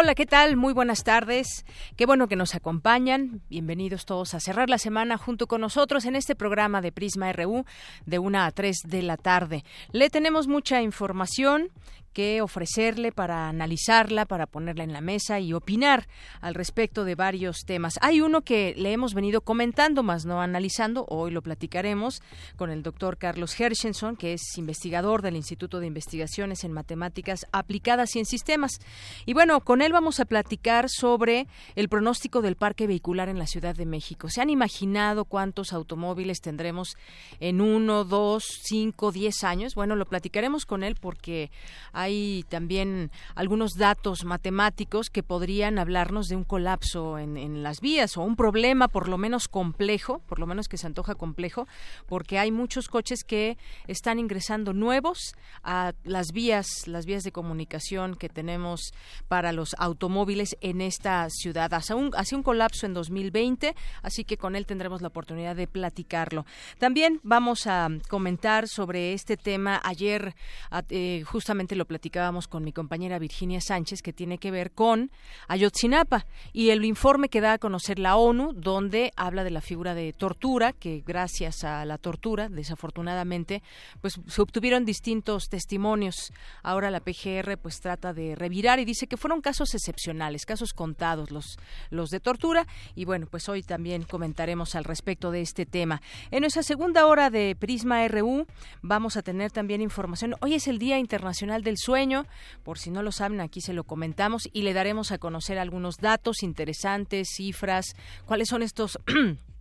Hola, ¿qué tal? Muy buenas tardes. Qué bueno que nos acompañan. Bienvenidos todos a cerrar la semana junto con nosotros en este programa de Prisma RU de 1 a 3 de la tarde. Le tenemos mucha información que ofrecerle para analizarla, para ponerla en la mesa y opinar al respecto de varios temas. Hay uno que le hemos venido comentando, más no analizando, hoy lo platicaremos con el doctor Carlos Hershenson, que es investigador del Instituto de Investigaciones en Matemáticas Aplicadas y en Sistemas. Y bueno, con él vamos a platicar sobre el pronóstico del parque vehicular en la Ciudad de México. ¿Se han imaginado cuántos automóviles tendremos en uno, dos, cinco, diez años? Bueno, lo platicaremos con él porque hay también algunos datos matemáticos que podrían hablarnos de un colapso en, en, las vías o un problema por lo menos complejo, por lo menos que se antoja complejo, porque hay muchos coches que están ingresando nuevos a las vías, las vías de comunicación que tenemos para los automóviles en esta ciudad. Hace un colapso en 2020, así que con él tendremos la oportunidad de platicarlo. También vamos a comentar sobre este tema. Ayer eh, justamente lo platicábamos con mi compañera Virginia Sánchez, que tiene que ver con Ayotzinapa y el informe que da a conocer la ONU, donde habla de la figura de tortura, que gracias a la tortura, desafortunadamente, pues se obtuvieron distintos testimonios. Ahora la PGR pues trata de revirar y dice que fueron casos excepcionales, casos contados los, los de tortura. Y bueno, pues hoy también comentaremos al respecto de este tema. En nuestra segunda hora de Prisma RU vamos a tener también información. Hoy es el Día Internacional del sueño. Por si no lo saben, aquí se lo comentamos y le daremos a conocer algunos datos interesantes, cifras, cuáles son estos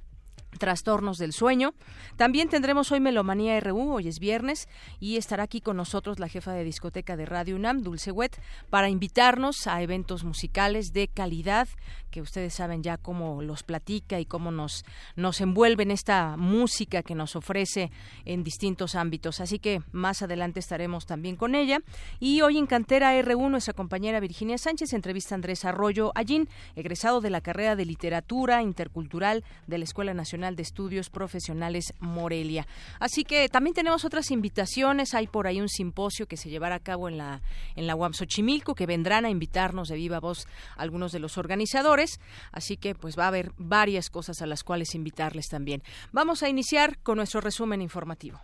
trastornos del sueño. También tendremos hoy Melomanía RU, hoy es viernes, y estará aquí con nosotros la jefa de discoteca de Radio UNAM, Dulce Wet, para invitarnos a eventos musicales de calidad, que ustedes saben ya cómo los platica y cómo nos, nos envuelve en esta música que nos ofrece en distintos ámbitos. Así que más adelante estaremos también con ella. Y hoy en Cantera RU, nuestra compañera Virginia Sánchez entrevista a Andrés Arroyo Allín, egresado de la carrera de Literatura Intercultural de la Escuela Nacional de Estudios Profesionales Morelia. Así que también tenemos otras invitaciones. Hay por ahí un simposio que se llevará a cabo en la, en la UAM Xochimilco, que vendrán a invitarnos de viva voz algunos de los organizadores. Así que pues va a haber varias cosas a las cuales invitarles también. Vamos a iniciar con nuestro resumen informativo.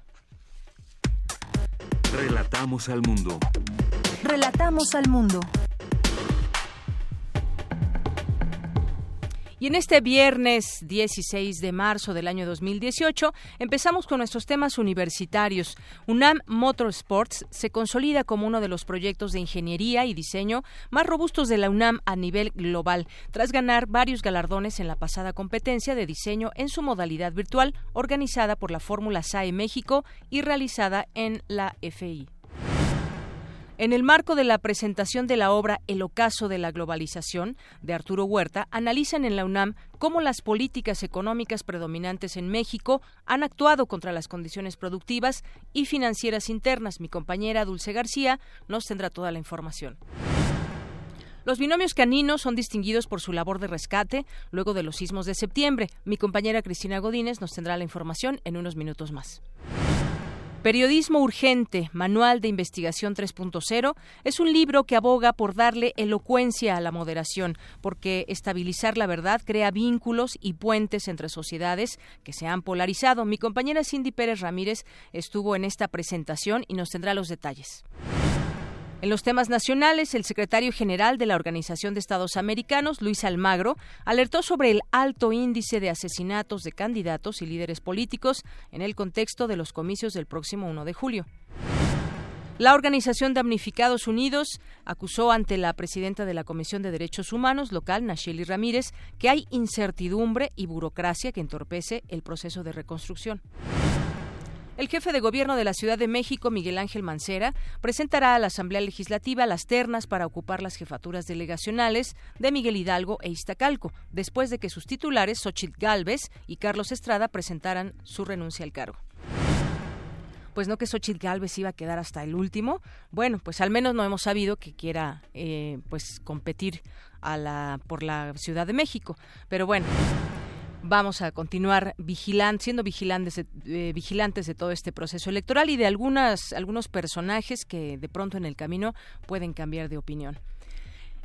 Relatamos al mundo. Relatamos al mundo. Y en este viernes 16 de marzo del año 2018 empezamos con nuestros temas universitarios. UNAM Motorsports se consolida como uno de los proyectos de ingeniería y diseño más robustos de la UNAM a nivel global, tras ganar varios galardones en la pasada competencia de diseño en su modalidad virtual organizada por la Fórmula SAE México y realizada en la FI. En el marco de la presentación de la obra El ocaso de la globalización de Arturo Huerta, analizan en la UNAM cómo las políticas económicas predominantes en México han actuado contra las condiciones productivas y financieras internas. Mi compañera Dulce García nos tendrá toda la información. Los binomios caninos son distinguidos por su labor de rescate luego de los sismos de septiembre. Mi compañera Cristina Godínez nos tendrá la información en unos minutos más. Periodismo Urgente, Manual de Investigación 3.0, es un libro que aboga por darle elocuencia a la moderación, porque estabilizar la verdad crea vínculos y puentes entre sociedades que se han polarizado. Mi compañera Cindy Pérez Ramírez estuvo en esta presentación y nos tendrá los detalles. En los temas nacionales, el secretario general de la Organización de Estados Americanos, Luis Almagro, alertó sobre el alto índice de asesinatos de candidatos y líderes políticos en el contexto de los comicios del próximo 1 de julio. La Organización Damnificados Unidos acusó ante la presidenta de la Comisión de Derechos Humanos local, Nacheli Ramírez, que hay incertidumbre y burocracia que entorpece el proceso de reconstrucción. El jefe de gobierno de la Ciudad de México, Miguel Ángel Mancera, presentará a la Asamblea Legislativa las ternas para ocupar las jefaturas delegacionales de Miguel Hidalgo e Iztacalco, después de que sus titulares, Xochitl Gálvez y Carlos Estrada, presentaran su renuncia al cargo pues no que Xochitl Galvez iba a quedar hasta el último. Bueno, pues al menos no hemos sabido que quiera eh, pues competir por la Ciudad de México. Pero bueno, vamos a continuar vigilando, siendo vigilantes de, eh, vigilantes de todo este proceso electoral y de algunas, algunos personajes que de pronto en el camino pueden cambiar de opinión.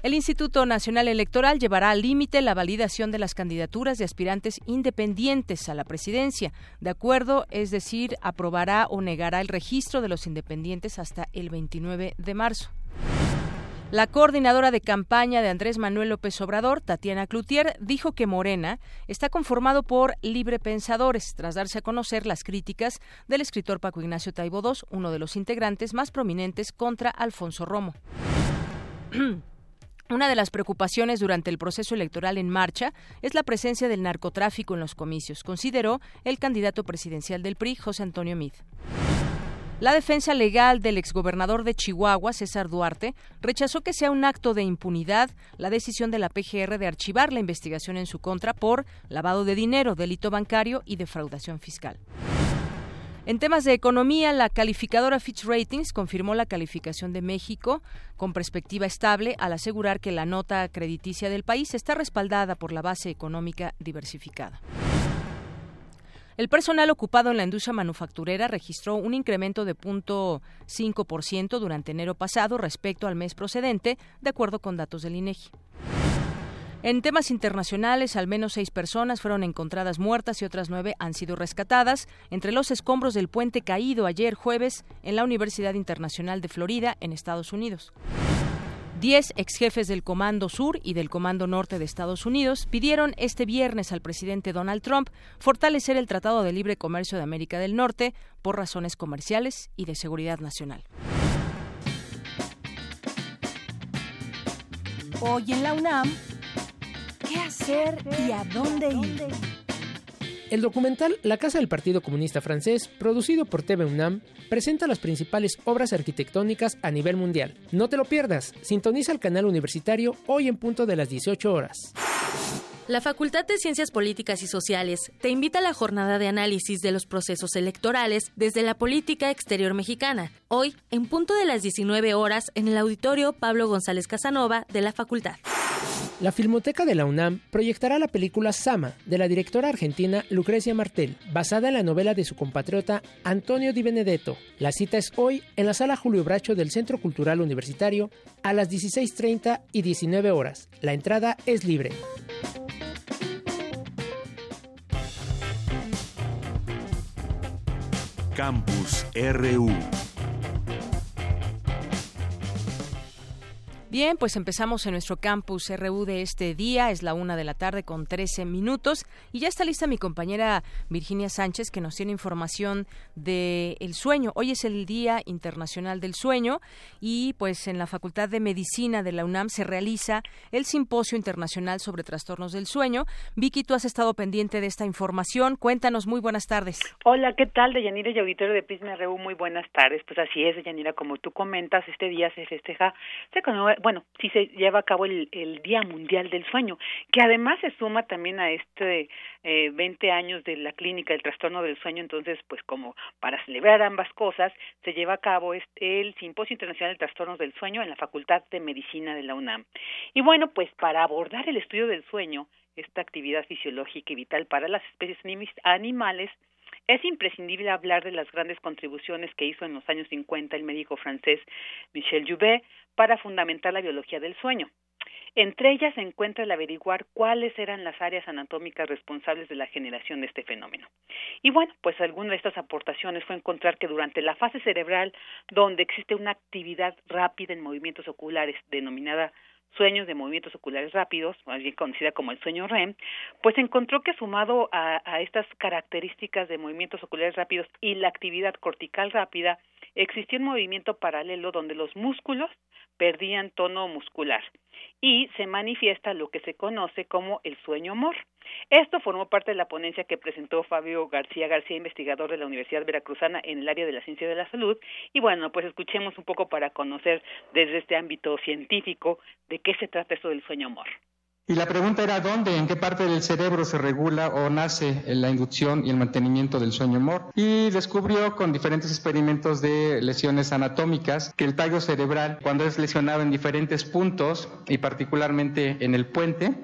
El Instituto Nacional Electoral llevará al límite la validación de las candidaturas de aspirantes independientes a la presidencia. De acuerdo, es decir, aprobará o negará el registro de los independientes hasta el 29 de marzo. La coordinadora de campaña de Andrés Manuel López Obrador, Tatiana Cloutier, dijo que Morena está conformado por librepensadores, tras darse a conocer las críticas del escritor Paco Ignacio Taibo II, uno de los integrantes más prominentes contra Alfonso Romo. Una de las preocupaciones durante el proceso electoral en marcha es la presencia del narcotráfico en los comicios, consideró el candidato presidencial del PRI, José Antonio Mid. La defensa legal del exgobernador de Chihuahua, César Duarte, rechazó que sea un acto de impunidad la decisión de la PGR de archivar la investigación en su contra por lavado de dinero, delito bancario y defraudación fiscal. En temas de economía, la calificadora Fitch Ratings confirmó la calificación de México con perspectiva estable al asegurar que la nota crediticia del país está respaldada por la base económica diversificada. El personal ocupado en la industria manufacturera registró un incremento de 0.5% durante enero pasado respecto al mes procedente, de acuerdo con datos del INEGI. En temas internacionales, al menos seis personas fueron encontradas muertas y otras nueve han sido rescatadas entre los escombros del puente caído ayer jueves en la Universidad Internacional de Florida, en Estados Unidos. Diez exjefes del Comando Sur y del Comando Norte de Estados Unidos pidieron este viernes al presidente Donald Trump fortalecer el Tratado de Libre Comercio de América del Norte por razones comerciales y de seguridad nacional. Hoy en la UNAM, ¿Qué hacer y a dónde ir? El documental La Casa del Partido Comunista Francés, producido por TV UNAM, presenta las principales obras arquitectónicas a nivel mundial. No te lo pierdas, sintoniza el canal universitario hoy en punto de las 18 horas. La Facultad de Ciencias Políticas y Sociales te invita a la jornada de análisis de los procesos electorales desde la política exterior mexicana, hoy en punto de las 19 horas en el auditorio Pablo González Casanova de la Facultad. La Filmoteca de la UNAM proyectará la película Sama, de la directora argentina Lucrecia Martel, basada en la novela de su compatriota Antonio Di Benedetto. La cita es hoy en la Sala Julio Bracho del Centro Cultural Universitario a las 16.30 y 19 horas. La entrada es libre. Campus RU. Bien, pues empezamos en nuestro campus RU de este día. Es la una de la tarde con 13 minutos. Y ya está lista mi compañera Virginia Sánchez que nos tiene información del el sueño. Hoy es el Día Internacional del Sueño y pues en la Facultad de Medicina de la UNAM se realiza el Simposio Internacional sobre Trastornos del Sueño. Vicky, tú has estado pendiente de esta información. Cuéntanos, muy buenas tardes. Hola, ¿qué tal? Deyanira y auditorio de Prisma RU, muy buenas tardes. Pues así es, Deyanira, como tú comentas, este día se festeja, se bueno, sí se lleva a cabo el, el, Día Mundial del Sueño, que además se suma también a este eh, 20 años de la clínica del trastorno del sueño, entonces, pues como para celebrar ambas cosas, se lleva a cabo este, el Simposio Internacional de Trastornos del Sueño en la Facultad de Medicina de la UNAM. Y bueno, pues para abordar el estudio del sueño, esta actividad fisiológica y vital para las especies animales, es imprescindible hablar de las grandes contribuciones que hizo en los años 50 el médico francés Michel Joubert para fundamentar la biología del sueño. Entre ellas se encuentra el averiguar cuáles eran las áreas anatómicas responsables de la generación de este fenómeno. Y bueno, pues alguna de estas aportaciones fue encontrar que durante la fase cerebral, donde existe una actividad rápida en movimientos oculares denominada sueños de movimientos oculares rápidos, más conocida como el sueño REM, pues encontró que sumado a, a estas características de movimientos oculares rápidos y la actividad cortical rápida, existía un movimiento paralelo donde los músculos perdían tono muscular y se manifiesta lo que se conoce como el sueño mor. Esto formó parte de la ponencia que presentó Fabio García García, investigador de la Universidad Veracruzana en el área de la ciencia de la salud. Y bueno, pues escuchemos un poco para conocer desde este ámbito científico de qué se trata esto del sueño mor. Y la pregunta era dónde, en qué parte del cerebro se regula o nace la inducción y el mantenimiento del sueño MOR. Y descubrió con diferentes experimentos de lesiones anatómicas que el tallo cerebral, cuando es lesionado en diferentes puntos y particularmente en el puente,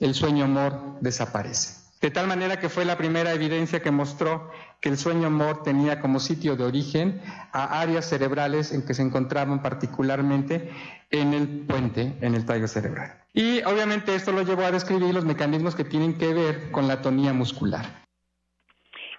el sueño MOR desaparece. De tal manera que fue la primera evidencia que mostró que el sueño MOR tenía como sitio de origen a áreas cerebrales en que se encontraban particularmente en el puente, en el tallo cerebral. Y obviamente esto lo llevó a describir los mecanismos que tienen que ver con la tonía muscular.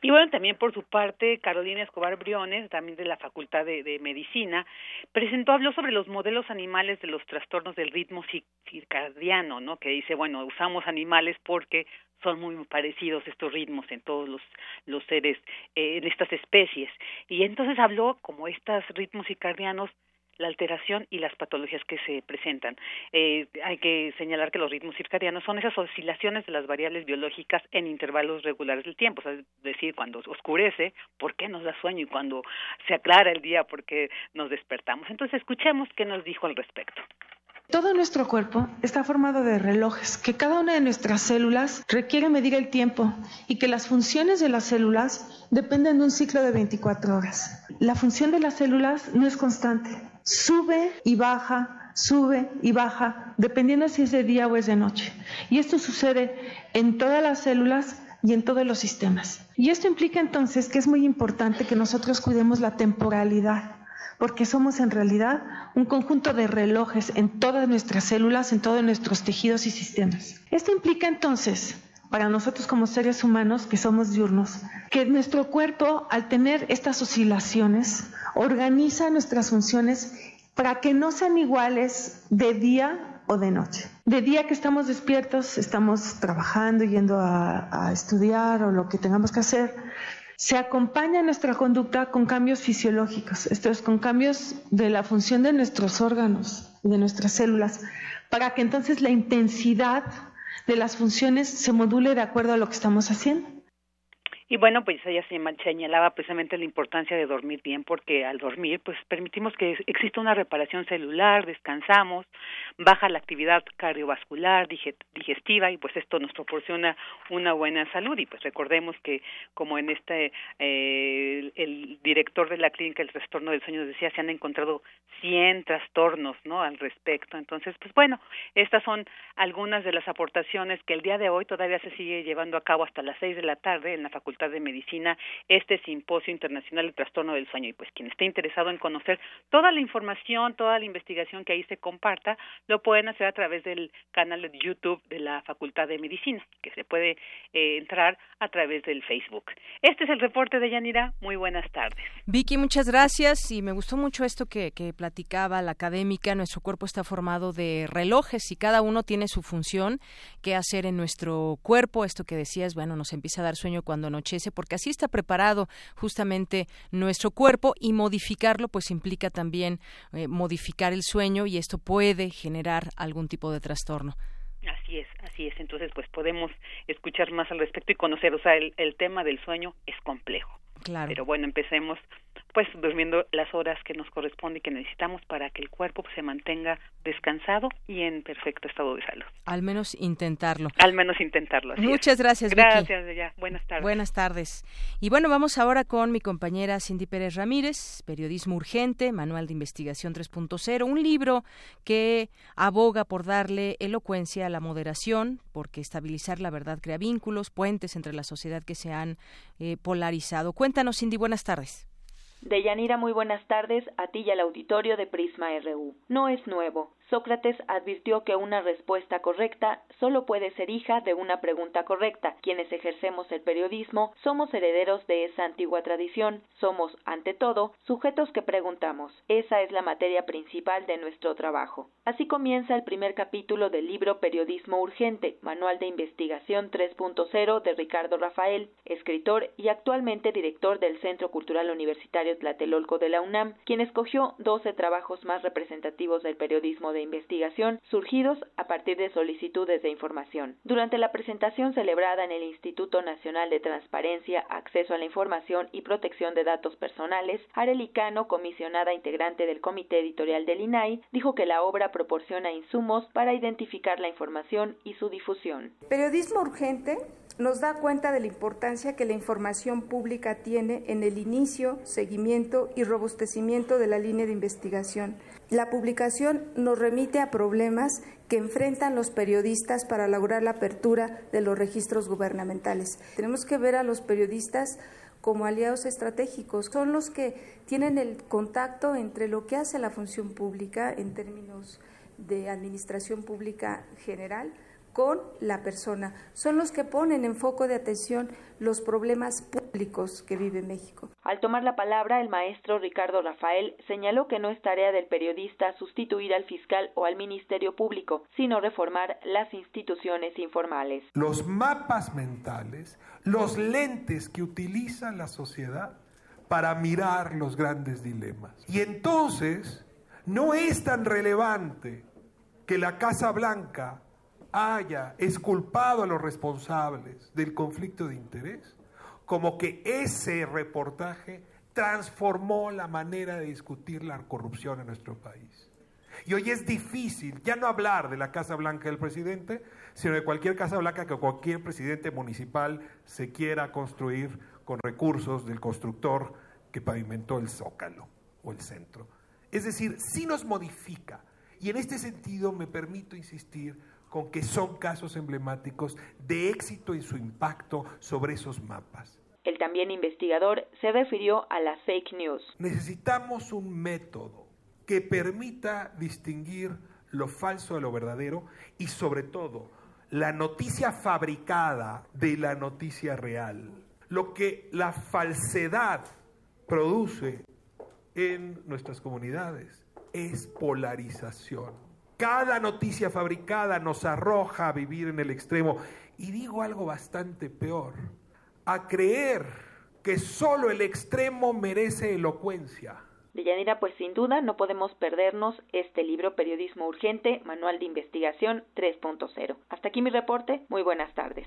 Y bueno, también por su parte, Carolina Escobar Briones, también de la Facultad de, de, Medicina, presentó, habló sobre los modelos animales de los trastornos del ritmo circadiano, ¿no? Que dice, bueno, usamos animales porque son muy parecidos estos ritmos en todos los, los seres, eh, en estas especies. Y entonces habló como estos ritmos circadianos la alteración y las patologías que se presentan. Eh, hay que señalar que los ritmos circadianos son esas oscilaciones de las variables biológicas en intervalos regulares del tiempo, es decir, cuando oscurece, ¿por qué nos da sueño? Y cuando se aclara el día, ¿por qué nos despertamos? Entonces, escuchemos qué nos dijo al respecto. Todo nuestro cuerpo está formado de relojes, que cada una de nuestras células requiere medir el tiempo y que las funciones de las células dependen de un ciclo de 24 horas. La función de las células no es constante, sube y baja, sube y baja, dependiendo si es de día o es de noche. Y esto sucede en todas las células y en todos los sistemas. Y esto implica entonces que es muy importante que nosotros cuidemos la temporalidad, porque somos en realidad un conjunto de relojes en todas nuestras células, en todos nuestros tejidos y sistemas. Esto implica entonces para nosotros como seres humanos que somos diurnos, que nuestro cuerpo, al tener estas oscilaciones, organiza nuestras funciones para que no sean iguales de día o de noche. De día que estamos despiertos, estamos trabajando, yendo a, estudiar o lo que tengamos que hacer, se acompaña nuestra conducta con cambios fisiológicos, esto es, con cambios de la función de nuestros órganos, de nuestras células, para que entonces la intensidad de las funciones se module de acuerdo a lo que estamos haciendo. Y bueno, pues ella señalaba precisamente la importancia de dormir bien porque al dormir pues permitimos que exista una reparación celular, descansamos, baja la actividad cardiovascular, digestiva y pues esto nos proporciona una buena salud y pues recordemos que como en este eh, el director de la clínica el trastorno del sueño decía se han encontrado 100 trastornos, ¿no? al respecto. Entonces, pues bueno, estas son algunas de las aportaciones que el día de hoy todavía se sigue llevando a cabo hasta las seis de la tarde en la Facultad de Medicina este simposio internacional de trastorno del sueño y pues quien esté interesado en conocer toda la información, toda la investigación que ahí se comparta, lo pueden hacer a través del canal de YouTube de la Facultad de Medicina, que se puede eh, entrar a través del Facebook. Este es el reporte de Yanira. Muy buenas tardes. Vicky, muchas gracias y me gustó mucho esto que, que platicaba la académica. Nuestro cuerpo está formado de relojes y cada uno tiene su función, qué hacer en nuestro cuerpo. Esto que decías, bueno, nos empieza a dar sueño cuando noche porque así está preparado justamente nuestro cuerpo y modificarlo pues implica también eh, modificar el sueño y esto puede generar algún tipo de trastorno. Así es, así es. Entonces, pues podemos escuchar más al respecto y conocer, o sea, el, el tema del sueño es complejo. Claro. Pero bueno, empecemos pues durmiendo las horas que nos corresponde y que necesitamos para que el cuerpo se mantenga descansado y en perfecto estado de salud. Al menos intentarlo. Al menos intentarlo. Muchas gracias. Gracias, ya. Buenas tardes. Buenas tardes. Y bueno, vamos ahora con mi compañera Cindy Pérez Ramírez, Periodismo Urgente, Manual de Investigación 3.0, un libro que aboga por darle elocuencia a la moderación, porque estabilizar la verdad crea vínculos, puentes entre la sociedad que se han eh, polarizado. Cuéntanos, Cindy, buenas tardes. Deyanira, muy buenas tardes a ti y al auditorio de Prisma RU. No es nuevo. Sócrates advirtió que una respuesta correcta solo puede ser hija de una pregunta correcta. Quienes ejercemos el periodismo somos herederos de esa antigua tradición. Somos, ante todo, sujetos que preguntamos. Esa es la materia principal de nuestro trabajo. Así comienza el primer capítulo del libro Periodismo Urgente, Manual de Investigación 3.0 de Ricardo Rafael, escritor y actualmente director del Centro Cultural Universitario Tlatelolco de la UNAM, quien escogió 12 trabajos más representativos del periodismo de investigación surgidos a partir de solicitudes de información. Durante la presentación celebrada en el Instituto Nacional de Transparencia, Acceso a la Información y Protección de Datos Personales, Arelicano, comisionada integrante del Comité Editorial del INAI, dijo que la obra proporciona insumos para identificar la información y su difusión. Periodismo urgente nos da cuenta de la importancia que la información pública tiene en el inicio, seguimiento y robustecimiento de la línea de investigación. La publicación nos remite a problemas que enfrentan los periodistas para lograr la apertura de los registros gubernamentales. Tenemos que ver a los periodistas como aliados estratégicos. Son los que tienen el contacto entre lo que hace la función pública en términos de administración pública general con la persona. Son los que ponen en foco de atención los problemas públicos que vive México. Al tomar la palabra, el maestro Ricardo Rafael señaló que no es tarea del periodista sustituir al fiscal o al Ministerio Público, sino reformar las instituciones informales. Los mapas mentales, los lentes que utiliza la sociedad para mirar los grandes dilemas. Y entonces, no es tan relevante que la Casa Blanca haya exculpado a los responsables del conflicto de interés, como que ese reportaje transformó la manera de discutir la corrupción en nuestro país. Y hoy es difícil ya no hablar de la Casa Blanca del presidente, sino de cualquier Casa Blanca que cualquier presidente municipal se quiera construir con recursos del constructor que pavimentó el zócalo o el centro. Es decir, sí nos modifica. Y en este sentido me permito insistir con que son casos emblemáticos de éxito y su impacto sobre esos mapas. El también investigador se refirió a las fake news. Necesitamos un método que permita distinguir lo falso de lo verdadero y sobre todo la noticia fabricada de la noticia real. Lo que la falsedad produce en nuestras comunidades es polarización. Cada noticia fabricada nos arroja a vivir en el extremo. Y digo algo bastante peor, a creer que solo el extremo merece elocuencia. Deyanira, pues sin duda no podemos perdernos este libro Periodismo Urgente, Manual de Investigación 3.0. Hasta aquí mi reporte. Muy buenas tardes.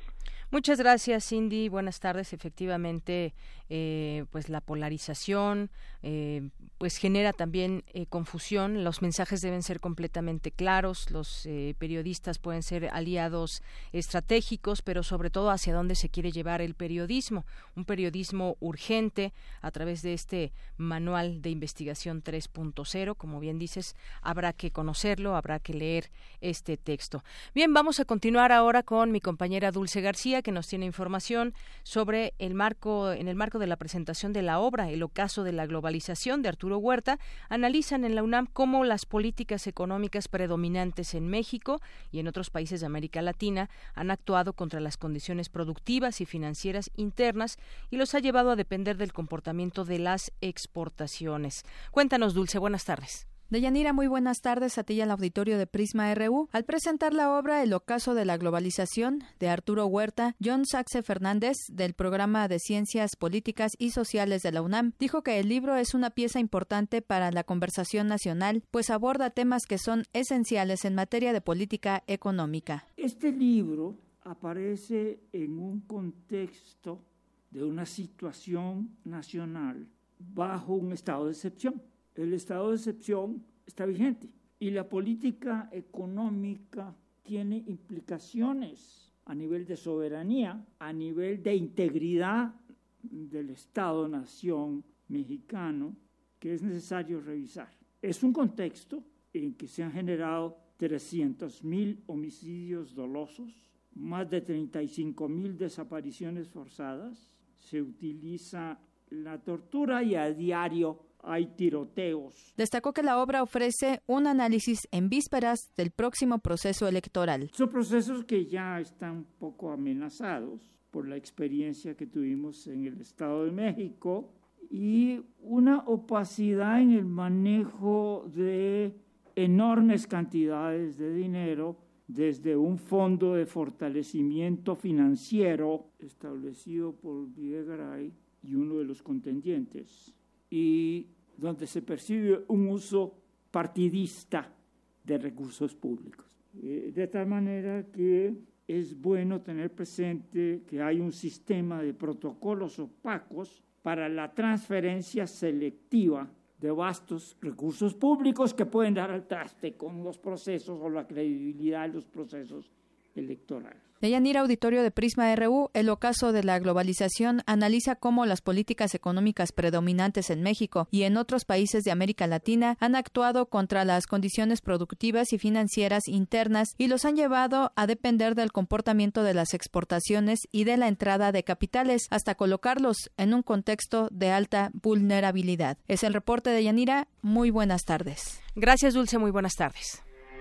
Muchas gracias, Cindy. Buenas tardes. Efectivamente, eh, pues la polarización eh, pues genera también eh, confusión. Los mensajes deben ser completamente claros. Los periodistas pueden ser aliados estratégicos, pero sobre todo hacia dónde se quiere llevar el periodismo. Un periodismo urgente a través de este manual de investigación 3.0. Como bien dices, habrá que conocerlo, habrá que leer este texto. Bien, vamos a continuar ahora con mi compañera Dulce García que nos tiene información sobre el marco, en el marco de la presentación de la obra El ocaso de la globalización de Arturo Huerta, analizan en la UNAM cómo las políticas económicas predominantes en México y en otros países de América Latina han actuado contra las condiciones productivas y financieras internas y los ha llevado a depender del comportamiento de las exportaciones. Cuéntanos, Dulce, buenas tardes. Deyanira, muy buenas tardes a ti y al auditorio de Prisma RU. Al presentar la obra El ocaso de la globalización de Arturo Huerta, John Saxe Fernández, del programa de Ciencias Políticas y Sociales de la UNAM, dijo que el libro es una pieza importante para la conversación nacional, pues aborda temas que son esenciales en materia de política económica. Este libro aparece en un contexto de una situación nacional bajo un estado de excepción el estado de excepción está vigente y la política económica tiene implicaciones a nivel de soberanía, a nivel de integridad del Estado-nación mexicano que es necesario revisar. Es un contexto en que se han generado 300.000 homicidios dolosos, más de 35.000 desapariciones forzadas, se utiliza la tortura y a diario hay tiroteos. Destacó que la obra ofrece un análisis en vísperas del próximo proceso electoral. Son procesos que ya están un poco amenazados por la experiencia que tuvimos en el Estado de México y una opacidad en el manejo de enormes cantidades de dinero desde un fondo de fortalecimiento financiero establecido por Videgaray y uno de los contendientes, y donde se percibe un uso partidista de recursos públicos. Eh, de tal manera que es bueno tener presente que hay un sistema de protocolos opacos para la transferencia selectiva de vastos recursos públicos que pueden dar al traste con los procesos o la credibilidad de los procesos electorales. Deyanira Auditorio de Prisma RU, el ocaso de la globalización analiza cómo las políticas económicas predominantes en México y en otros países de América Latina han actuado contra las condiciones productivas y financieras internas y los han llevado a depender del comportamiento de las exportaciones y de la entrada de capitales hasta colocarlos en un contexto de alta vulnerabilidad. Es el reporte de Yanira. Muy buenas tardes. Gracias, Dulce. Muy buenas tardes.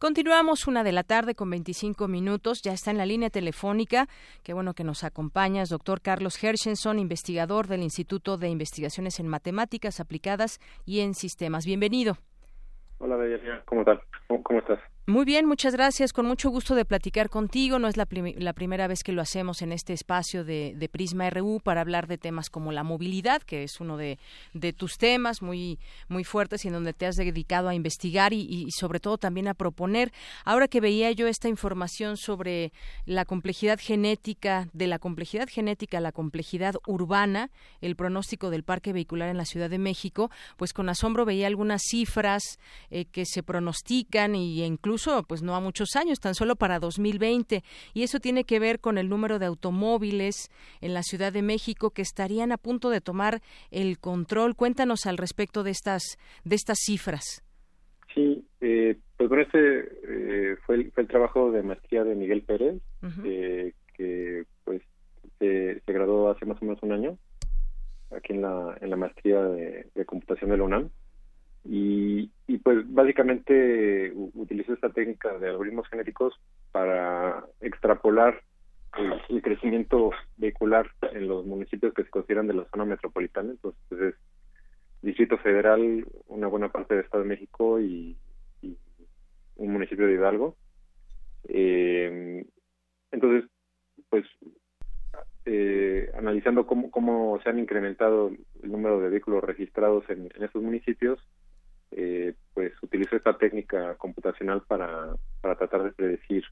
Continuamos una de la tarde con 25 minutos. Ya está en la línea telefónica. Qué bueno que nos acompañas, doctor Carlos Hershenson, investigador del Instituto de Investigaciones en Matemáticas Aplicadas y en Sistemas. Bienvenido. Hola, Bella. ¿Cómo tal? ¿Cómo estás? Muy bien, muchas gracias. Con mucho gusto de platicar contigo. No es la, primera vez que lo hacemos en este espacio de, Prisma RU para hablar de temas como la movilidad, que es uno de, tus temas muy, muy fuertes y en donde te has dedicado a investigar y, sobre todo también a proponer. Ahora que veía yo esta información sobre la complejidad genética, de la complejidad genética a la complejidad urbana, el pronóstico del parque vehicular en la Ciudad de México, pues con asombro veía algunas cifras eh, que se pronostican y incluso pues no a muchos años, tan solo para 2020. Y eso tiene que ver con el número de automóviles en la Ciudad de México que estarían a punto de tomar el control. Cuéntanos al respecto de estas, de estas cifras. Sí, eh, pues bueno, este eh, fue, el, fue el trabajo de maestría de Miguel Pérez, eh, que pues se, graduó hace más o menos un año aquí en la, en la maestría de, de computación de la UNAM. Y, y pues básicamente utilizó esta técnica de algoritmos genéticos para extrapolar el, crecimiento vehicular en los municipios que se consideran de la zona metropolitana. Entonces, pues es Distrito Federal, una buena parte del Estado de México y, un municipio de Hidalgo. Eh, entonces, pues eh, analizando cómo, cómo se han incrementado el número de vehículos registrados en, en estos municipios, eh, pues utilizó esta técnica computacional para, para tratar de predecir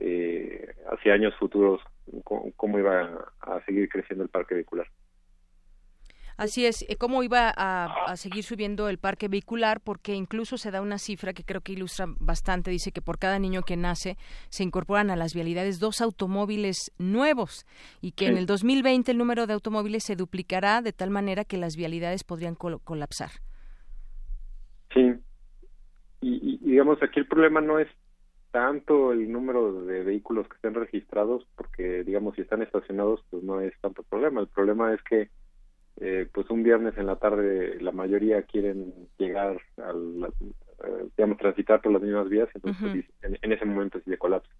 eh, hacia años futuros cómo, iba a, seguir creciendo el parque vehicular. Así es, eh, cómo iba a, seguir subiendo el parque vehicular, porque incluso se da una cifra que creo que ilustra bastante, dice que por cada niño que nace se incorporan a las vialidades dos automóviles nuevos y que en el 2020 el número de automóviles se duplicará de tal manera que las vialidades podrían colapsar. Sí, y, digamos, aquí el problema no es tanto el número de vehículos que estén registrados, porque digamos, si están estacionados, pues no es tanto problema. El problema es que, eh, pues un viernes en la tarde, la mayoría quieren llegar al, eh, digamos, transitar por las mismas vías, entonces pues, en, ese momento sí de colapso.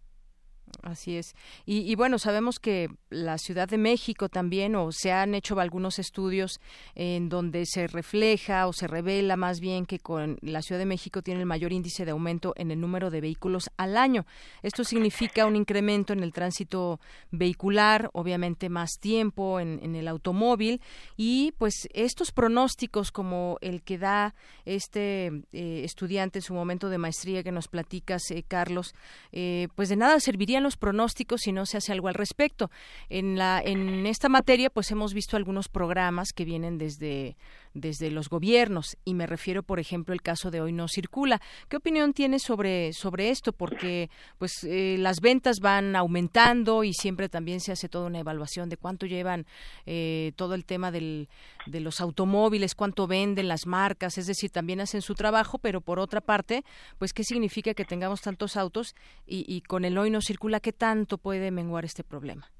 Así es. Y, bueno, sabemos que la Ciudad de México también, o se han hecho algunos estudios en donde se refleja o se revela más bien que con la Ciudad de México tiene el mayor índice de aumento en el número de vehículos al año. Esto significa un incremento en el tránsito vehicular, obviamente más tiempo en, el automóvil y pues estos pronósticos como el que da este eh, estudiante en su momento de maestría que nos platicas, eh, Carlos, eh, pues de nada servirían pronósticos si no se hace algo al respecto. En, la, en esta materia, pues hemos visto algunos programas que vienen desde, desde los gobiernos y me refiero por ejemplo el caso de hoy no circula. Qué opinión tienes sobre sobre esto porque pues eh, las ventas van aumentando y siempre también se hace toda una evaluación de cuánto llevan eh, todo el tema del, de los automóviles cuánto venden las marcas es decir también hacen su trabajo pero por otra parte pues qué significa que tengamos tantos autos y, y con el hoy no circula qué tanto puede menguar este problema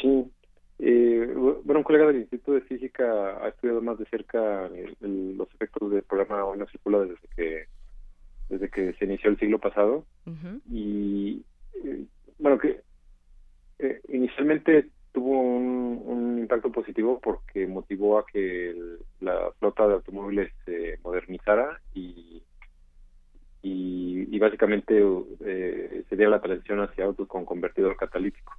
sí eh, bueno, un colega del Instituto de Física ha estudiado más de cerca los efectos del programa Hoy no circula desde que desde que se inició el siglo pasado. Y eh, bueno que eh, inicialmente tuvo un, impacto positivo porque motivó a que la flota de automóviles se modernizara y y, básicamente se diera la transición hacia autos con convertidor catalítico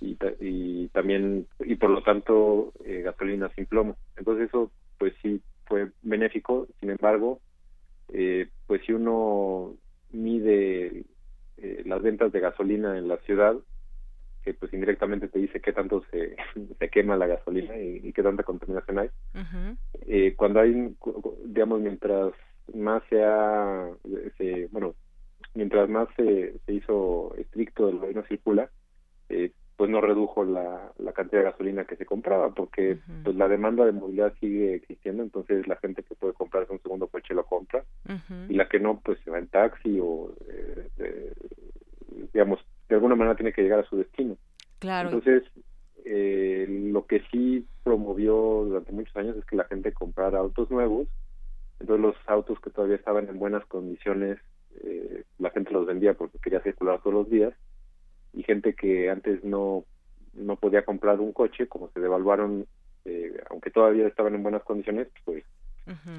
y, y también y por lo tanto eh, gasolina sin plomo. Entonces eso pues sí fue benéfico. Sin embargo eh, pues si uno mide eh, las ventas de gasolina en la ciudad que pues indirectamente te dice qué tanto se, se quema la gasolina y, qué tanta contaminación hay eh, cuando hay digamos mientras más sea se, bueno mientras más se, se hizo estricto el no circula eh, pues no redujo la, la cantidad de gasolina que se compraba porque pues la demanda de movilidad sigue existiendo entonces la gente que puede comprarse un segundo coche lo compra y la que no pues se va en taxi o eh, digamos de alguna manera tiene que llegar a su destino. Claro. Entonces eh, lo que sí promovió durante muchos años es que la gente comprara autos nuevos entonces los autos que todavía estaban en buenas condiciones eh, la gente los vendía porque quería circular todos los días y gente que antes no, no podía comprar un coche, como se devaluaron, eh, aunque todavía estaban en buenas condiciones, pues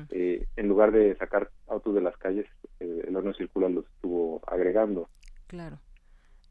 eh, en lugar de sacar autos de las calles, eh, el horno circular los estuvo agregando. Claro.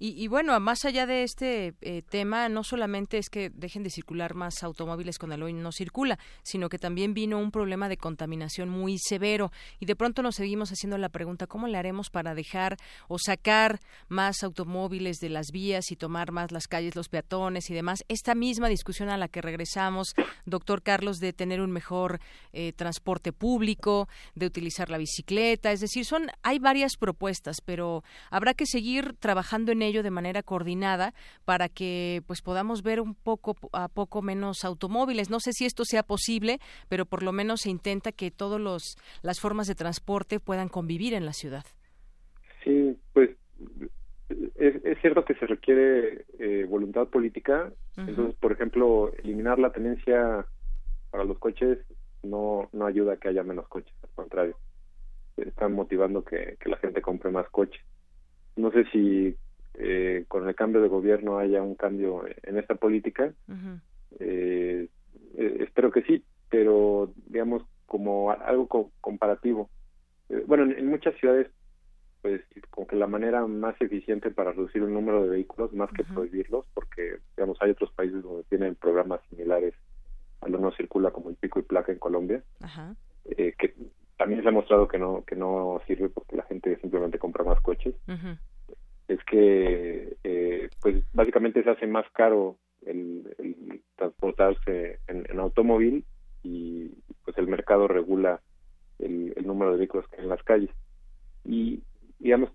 Y, bueno, más allá de este eh, tema, no solamente es que dejen de circular más automóviles con hoy no circula, sino que también vino un problema de contaminación muy severo. Y de pronto nos seguimos haciendo la pregunta, ¿cómo le haremos para dejar o sacar más automóviles de las vías y tomar más las calles, los peatones y demás? Esta misma discusión a la que regresamos, doctor Carlos, de tener un mejor eh, transporte público, de utilizar la bicicleta, es decir, son hay varias propuestas, pero habrá que seguir trabajando en ello de manera coordinada para que pues podamos ver un poco a poco menos automóviles. No sé si esto sea posible, pero por lo menos se intenta que todas las formas de transporte puedan convivir en la ciudad. Sí, pues es, cierto que se requiere eh, voluntad política. Entonces, por ejemplo, eliminar la tenencia para los coches no, no ayuda a que haya menos coches, al contrario. Están motivando que, que la gente compre más coches. No sé si eh, con el cambio de gobierno haya un cambio en esta política. Eh, eh, espero que sí, pero digamos como algo comparativo. bueno, en, muchas ciudades, pues como que la manera más eficiente para reducir el número de vehículos, más que prohibirlos, porque digamos hay otros países donde tienen programas similares a lo no circula como el pico y placa en Colombia, que también se ha mostrado que no que no sirve porque la gente simplemente compra más coches es que eh, pues básicamente se hace más caro el, transportarse en, automóvil y pues el mercado regula el, número de vehículos que hay en las calles. Y digamos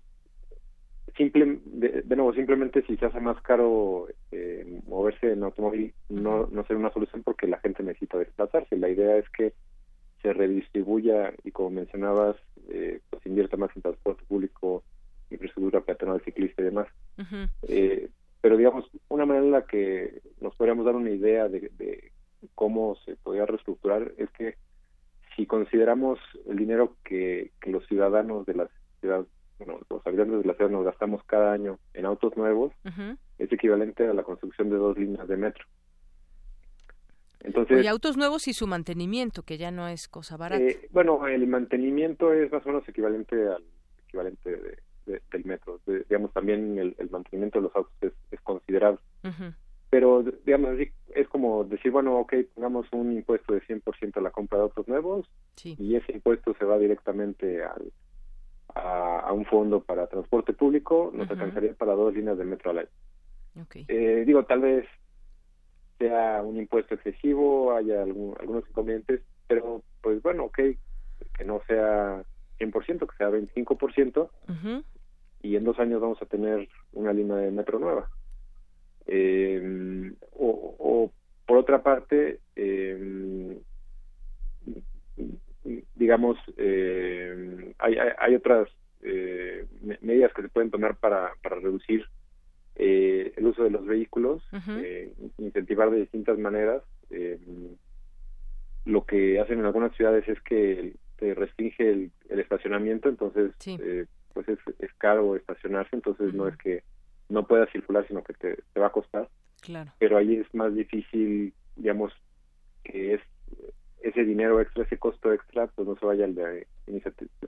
simple de, nuevo simplemente si se hace más caro eh, moverse en automóvil no no será una solución porque la gente necesita desplazarse. La idea es que se redistribuya y como mencionabas eh, pues invierta más en transporte público infraestructura peatonal, ciclista y demás. eh, pero digamos, una manera en la que nos podríamos dar una idea de, cómo se podría reestructurar es que si consideramos el dinero que, los ciudadanos de la ciudad, bueno, los habitantes de la ciudad nos gastamos cada año en autos nuevos, es equivalente a la construcción de dos líneas de metro. Entonces, y autos nuevos y su mantenimiento, que ya no es cosa barata. Eh, bueno, el mantenimiento es más o menos equivalente al equivalente de, del metro. digamos, también el, mantenimiento de los autos es, considerable. Pero, digamos, es como decir, bueno, ok, pongamos un impuesto de 100% a la compra de autos nuevos y ese impuesto se va directamente al, a, un fondo para transporte público, nos alcanzaría para dos líneas de metro al año. Eh, digo, tal vez sea un impuesto excesivo, haya algún, algunos inconvenientes, pero pues bueno, ok, que no sea 100%, que sea 25%, y en dos años vamos a tener una línea de metro nueva. Eh, o, por otra parte, eh, digamos, eh, hay, hay, otras eh, medidas que se pueden tomar para, para reducir eh, el uso de los vehículos, incentivar de distintas maneras. lo que hacen en algunas ciudades es que se restringe el, estacionamiento, entonces pues es, es, caro estacionarse, entonces no es que no puedas circular, sino que te, te va a costar. Claro. Pero ahí es más difícil, digamos, que es ese dinero extra, ese costo extra, pues no se vaya al,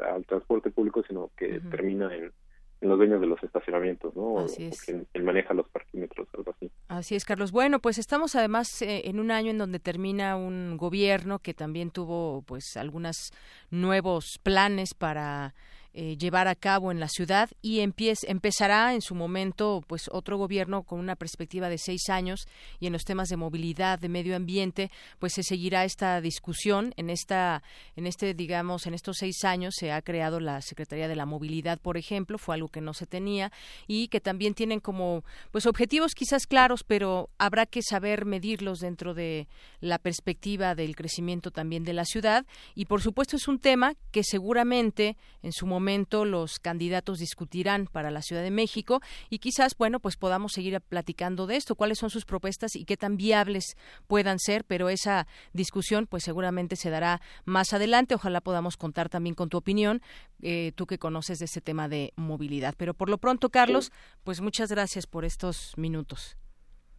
al transporte público, sino que termina en, los dueños de los estacionamientos, ¿no? Así es. quien, maneja los parquímetros, algo así. Así es, Carlos. Bueno, pues estamos además eh, en un año en donde termina un gobierno que también tuvo, pues, algunos nuevos planes para eh, llevar a cabo en la ciudad y empezará en su momento pues otro gobierno con una perspectiva de seis años y en los temas de movilidad de medio ambiente pues se seguirá esta discusión. En esta en este digamos en estos seis años se ha creado la secretaría de la movilidad por ejemplo fue algo que no se tenía y que también tienen como pues objetivos quizás claros pero habrá que saber medirlos dentro de la perspectiva del crecimiento también de la ciudad. Y por supuesto es un tema que seguramente en su momento los candidatos discutirán para la Ciudad de México y quizás, bueno, pues podamos seguir platicando de esto, cuáles son sus propuestas y qué tan viables puedan ser, pero esa discusión pues seguramente se dará más adelante. Ojalá podamos contar también con tu opinión, eh, tú que conoces de ese tema de movilidad. Pero por lo pronto, Carlos, pues muchas gracias por estos minutos.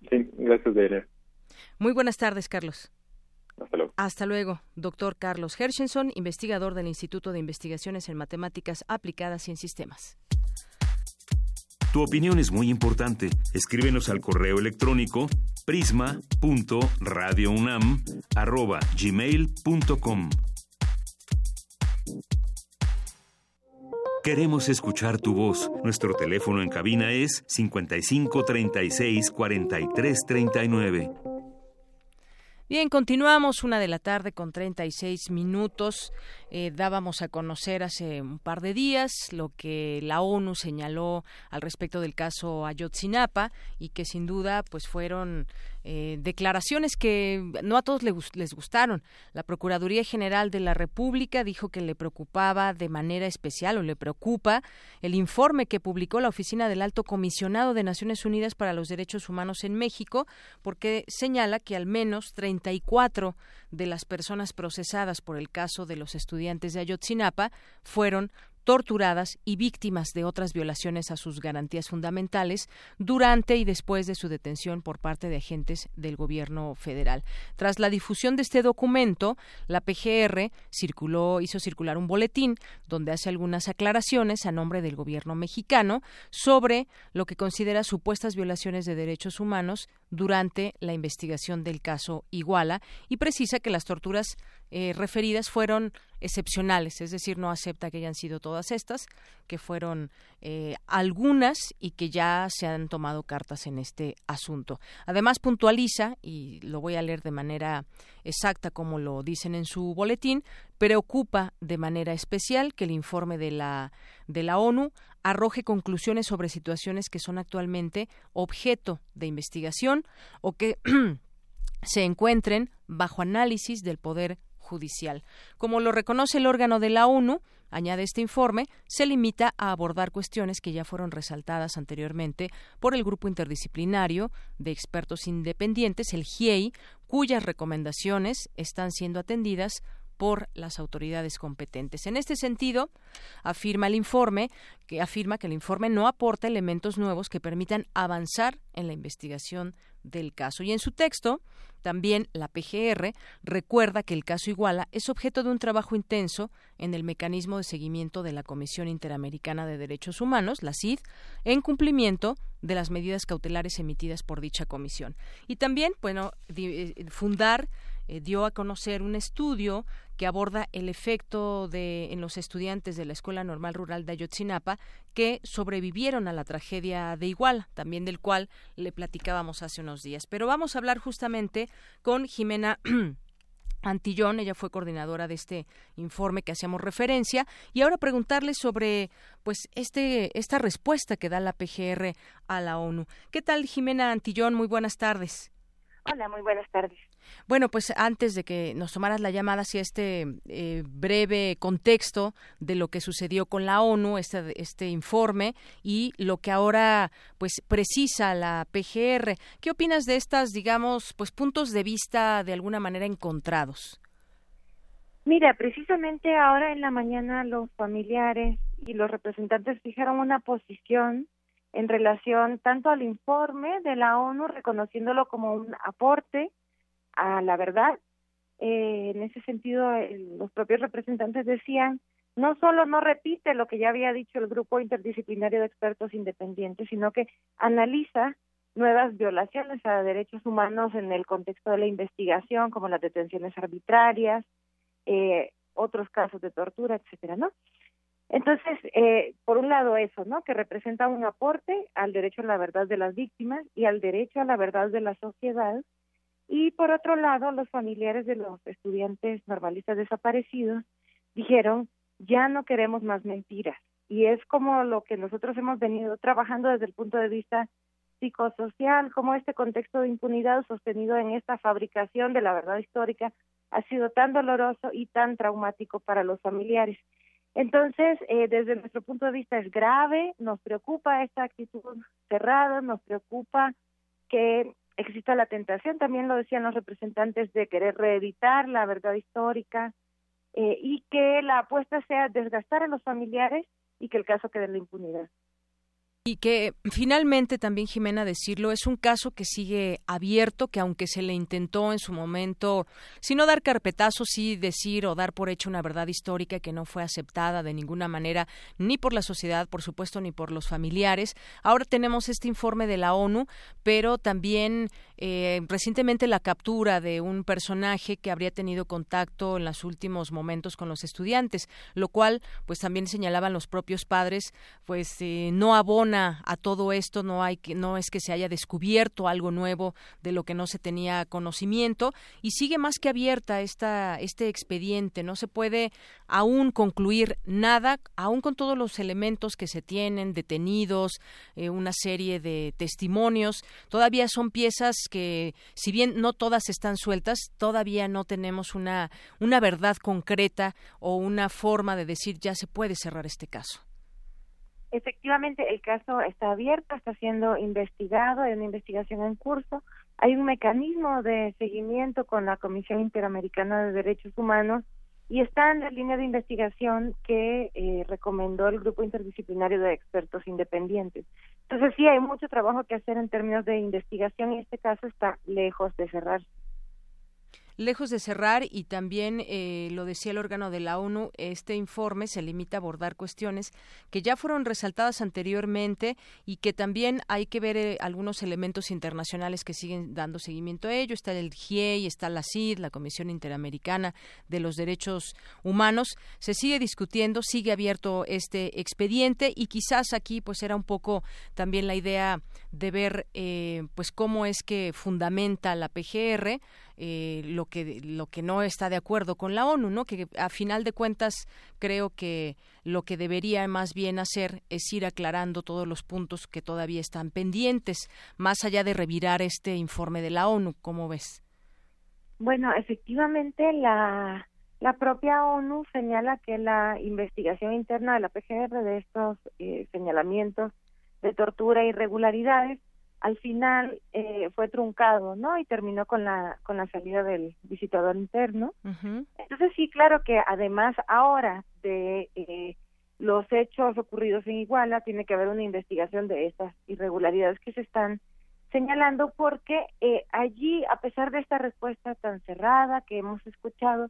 Sí, gracias, Delia. Muy buenas tardes, Carlos. Hasta luego. Hasta luego, doctor Carlos Hershenson, investigador del Instituto de Investigaciones en Matemáticas Aplicadas y en Sistemas. Tu opinión es muy importante. Escríbenos al correo electrónico prisma.radiounam@gmail.com. Queremos escuchar tu voz. Nuestro teléfono en cabina es 55 36 43 39. Bien, continuamos una de la tarde con 36 minutos. Eh, dábamos a conocer hace un par de días lo que la ONU señaló al respecto del caso Ayotzinapa y que sin duda pues fueron eh, declaraciones que no a todos les, gustaron. La Procuraduría General de la República dijo que le preocupaba de manera especial o le preocupa el informe que publicó la Oficina del Alto Comisionado de Naciones Unidas para los Derechos Humanos en México, porque señala que al menos 34 de las personas procesadas por el caso de los estudiantes de Ayotzinapa fueron torturadas y víctimas de otras violaciones a sus garantías fundamentales durante y después de su detención por parte de agentes del gobierno federal. Tras la difusión de este documento, la PGR circuló, hizo circular un boletín donde hace algunas aclaraciones a nombre del gobierno mexicano sobre lo que considera supuestas violaciones de derechos humanos durante la investigación del caso Iguala y precisa que las torturas eh, referidas fueron excepcionales, es decir, no acepta que hayan sido todas estas, que fueron eh, algunas y que ya se han tomado cartas en este asunto. Además, puntualiza, y lo voy a leer de manera exacta como lo dicen en su boletín, preocupa de manera especial que el informe de la, de la ONU arroje conclusiones sobre situaciones que son actualmente objeto de investigación o que se encuentren bajo análisis del Poder judicial. Como lo reconoce el órgano de la ONU, añade este informe, se limita a abordar cuestiones que ya fueron resaltadas anteriormente por el grupo interdisciplinario de expertos independientes, el GIEI, cuyas recomendaciones están siendo atendidas por las autoridades competentes. En este sentido, afirma el informe que afirma que el informe no aporta elementos nuevos que permitan avanzar en la investigación del caso. Y en su texto, también la PGR recuerda que el caso Iguala es objeto de un trabajo intenso en el mecanismo de seguimiento de la Comisión Interamericana de Derechos Humanos, la CID, en cumplimiento de las medidas cautelares emitidas por dicha comisión. Y también, bueno, eh, fundar eh, dio a conocer un estudio que aborda el efecto de, en los estudiantes de la Escuela Normal Rural de Ayotzinapa que sobrevivieron a la tragedia de Iguala, también del cual le platicábamos hace unos días. Pero vamos a hablar justamente con Jimena Antillón, ella fue coordinadora de este informe que hacíamos referencia, y ahora preguntarle sobre pues este esta respuesta que da la PGR a la ONU. ¿Qué tal Jimena Antillón? Muy buenas tardes. Hola, muy buenas tardes. Bueno, pues antes de que nos tomaras la llamada, si este eh, breve contexto de lo que sucedió con la ONU, este, este informe y lo que ahora pues precisa la PGR. ¿Qué opinas de estas, digamos, pues puntos de vista de alguna manera encontrados? Mira, precisamente ahora en la mañana los familiares y los representantes fijaron una posición en relación tanto al informe de la ONU, reconociéndolo como un aporte a la verdad. Eh, en ese sentido, los propios representantes decían, no solo no repite lo que ya había dicho el grupo interdisciplinario de expertos independientes, sino que analiza nuevas violaciones a derechos humanos en el contexto de la investigación, como las detenciones arbitrarias, eh, otros casos de tortura, etcétera, ¿no? Entonces, eh, por un lado eso, ¿no? Que representa un aporte al derecho a la verdad de las víctimas y al derecho a la verdad de la sociedad. Y por otro lado, los familiares de los estudiantes normalistas desaparecidos dijeron, ya no queremos más mentiras. Y es como lo que nosotros hemos venido trabajando desde el punto de vista psicosocial, como este contexto de impunidad sostenido en esta fabricación de la verdad histórica ha sido tan doloroso y tan traumático para los familiares. Entonces, eh, desde nuestro punto de vista es grave, nos preocupa esta actitud cerrada, nos preocupa que exista la tentación, también lo decían los representantes, de querer reeditar la verdad histórica eh, y que la apuesta sea desgastar a los familiares y que el caso quede en la impunidad. Y que finalmente también, Jimena, decirlo, es un caso que sigue abierto, que aunque se le intentó en su momento, si no dar carpetazo, sí decir o dar por hecho una verdad histórica que no fue aceptada de ninguna manera, ni por la sociedad, por supuesto, ni por los familiares. Ahora tenemos este informe de la ONU, pero también eh, recientemente la captura de un personaje que habría tenido contacto en los últimos momentos con los estudiantes, lo cual, pues también señalaban los propios padres, pues eh, no abona a todo esto, no hay que, no es que se haya descubierto algo nuevo de lo que no se tenía conocimiento y sigue más que abierta esta este expediente, no se puede aún concluir nada, aún con todos los elementos que se tienen detenidos, eh, una serie de testimonios, todavía son piezas que si bien no todas están sueltas, todavía no tenemos una una verdad concreta o una forma de decir ya se puede cerrar este caso. Efectivamente, el caso está abierto, está siendo investigado, hay una investigación en curso, hay un mecanismo de seguimiento con la Comisión Interamericana de Derechos Humanos y está en la línea de investigación que eh, recomendó el Grupo Interdisciplinario de Expertos Independientes. Entonces sí, hay mucho trabajo que hacer en términos de investigación y este caso está lejos de cerrarse lejos de cerrar y también eh, lo decía el órgano de la ONU, este informe se limita a abordar cuestiones que ya fueron resaltadas anteriormente y que también hay que ver eh, algunos elementos internacionales que siguen dando seguimiento a ello. Está el GIEI, está la CID, la Comisión Interamericana de los Derechos Humanos. Se sigue discutiendo, sigue abierto este expediente y quizás aquí pues era un poco también la idea de ver eh, pues cómo es que fundamenta la PGR eh, lo que lo que no está de acuerdo con la ONU, ¿no? Que a final de cuentas creo que lo que debería más bien hacer es ir aclarando todos los puntos que todavía están pendientes, más allá de revirar este informe de la ONU. ¿Cómo ves? Bueno, efectivamente la la propia ONU señala que la investigación interna de la PGR de estos eh, señalamientos de tortura e irregularidades al final eh, fue truncado, ¿no? Y terminó con la con la salida del visitador interno. Entonces sí, claro que además ahora de eh, los hechos ocurridos en Iguala tiene que haber una investigación de estas irregularidades que se están señalando porque eh, allí, a pesar de esta respuesta tan cerrada que hemos escuchado,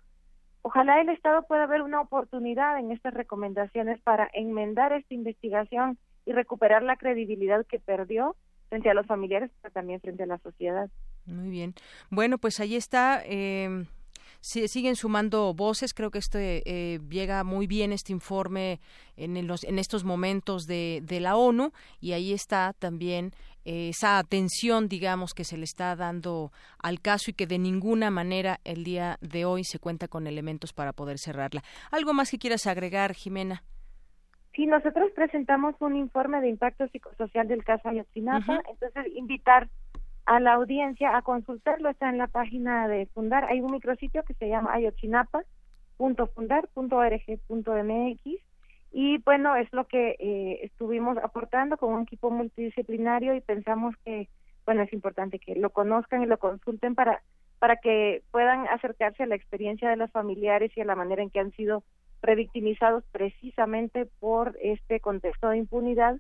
ojalá el Estado pueda ver una oportunidad en estas recomendaciones para enmendar esta investigación y recuperar la credibilidad que perdió frente a los familiares, pero también frente a la sociedad. Muy bien. Bueno, pues ahí está. Eh, se siguen sumando voces. Creo que este eh, llega muy bien este informe en, los, en estos momentos de, de la ONU y ahí está también esa atención, digamos, que se le está dando al caso y que de ninguna manera el día de hoy se cuenta con elementos para poder cerrarla. ¿Algo más que quieras agregar, Jimena? Sí, nosotros presentamos un informe de impacto psicosocial del caso Ayotzinapa, entonces invitar a la audiencia a consultarlo, está en la página de Fundar, hay un micrositio que se llama ayotzinapa.fundar.org.mx y bueno, es lo que eh, estuvimos aportando con un equipo multidisciplinario y pensamos que, bueno, es importante que lo conozcan y lo consulten para, para que puedan acercarse a la experiencia de los familiares y a la manera en que han sido revictimizados precisamente por este contexto de impunidad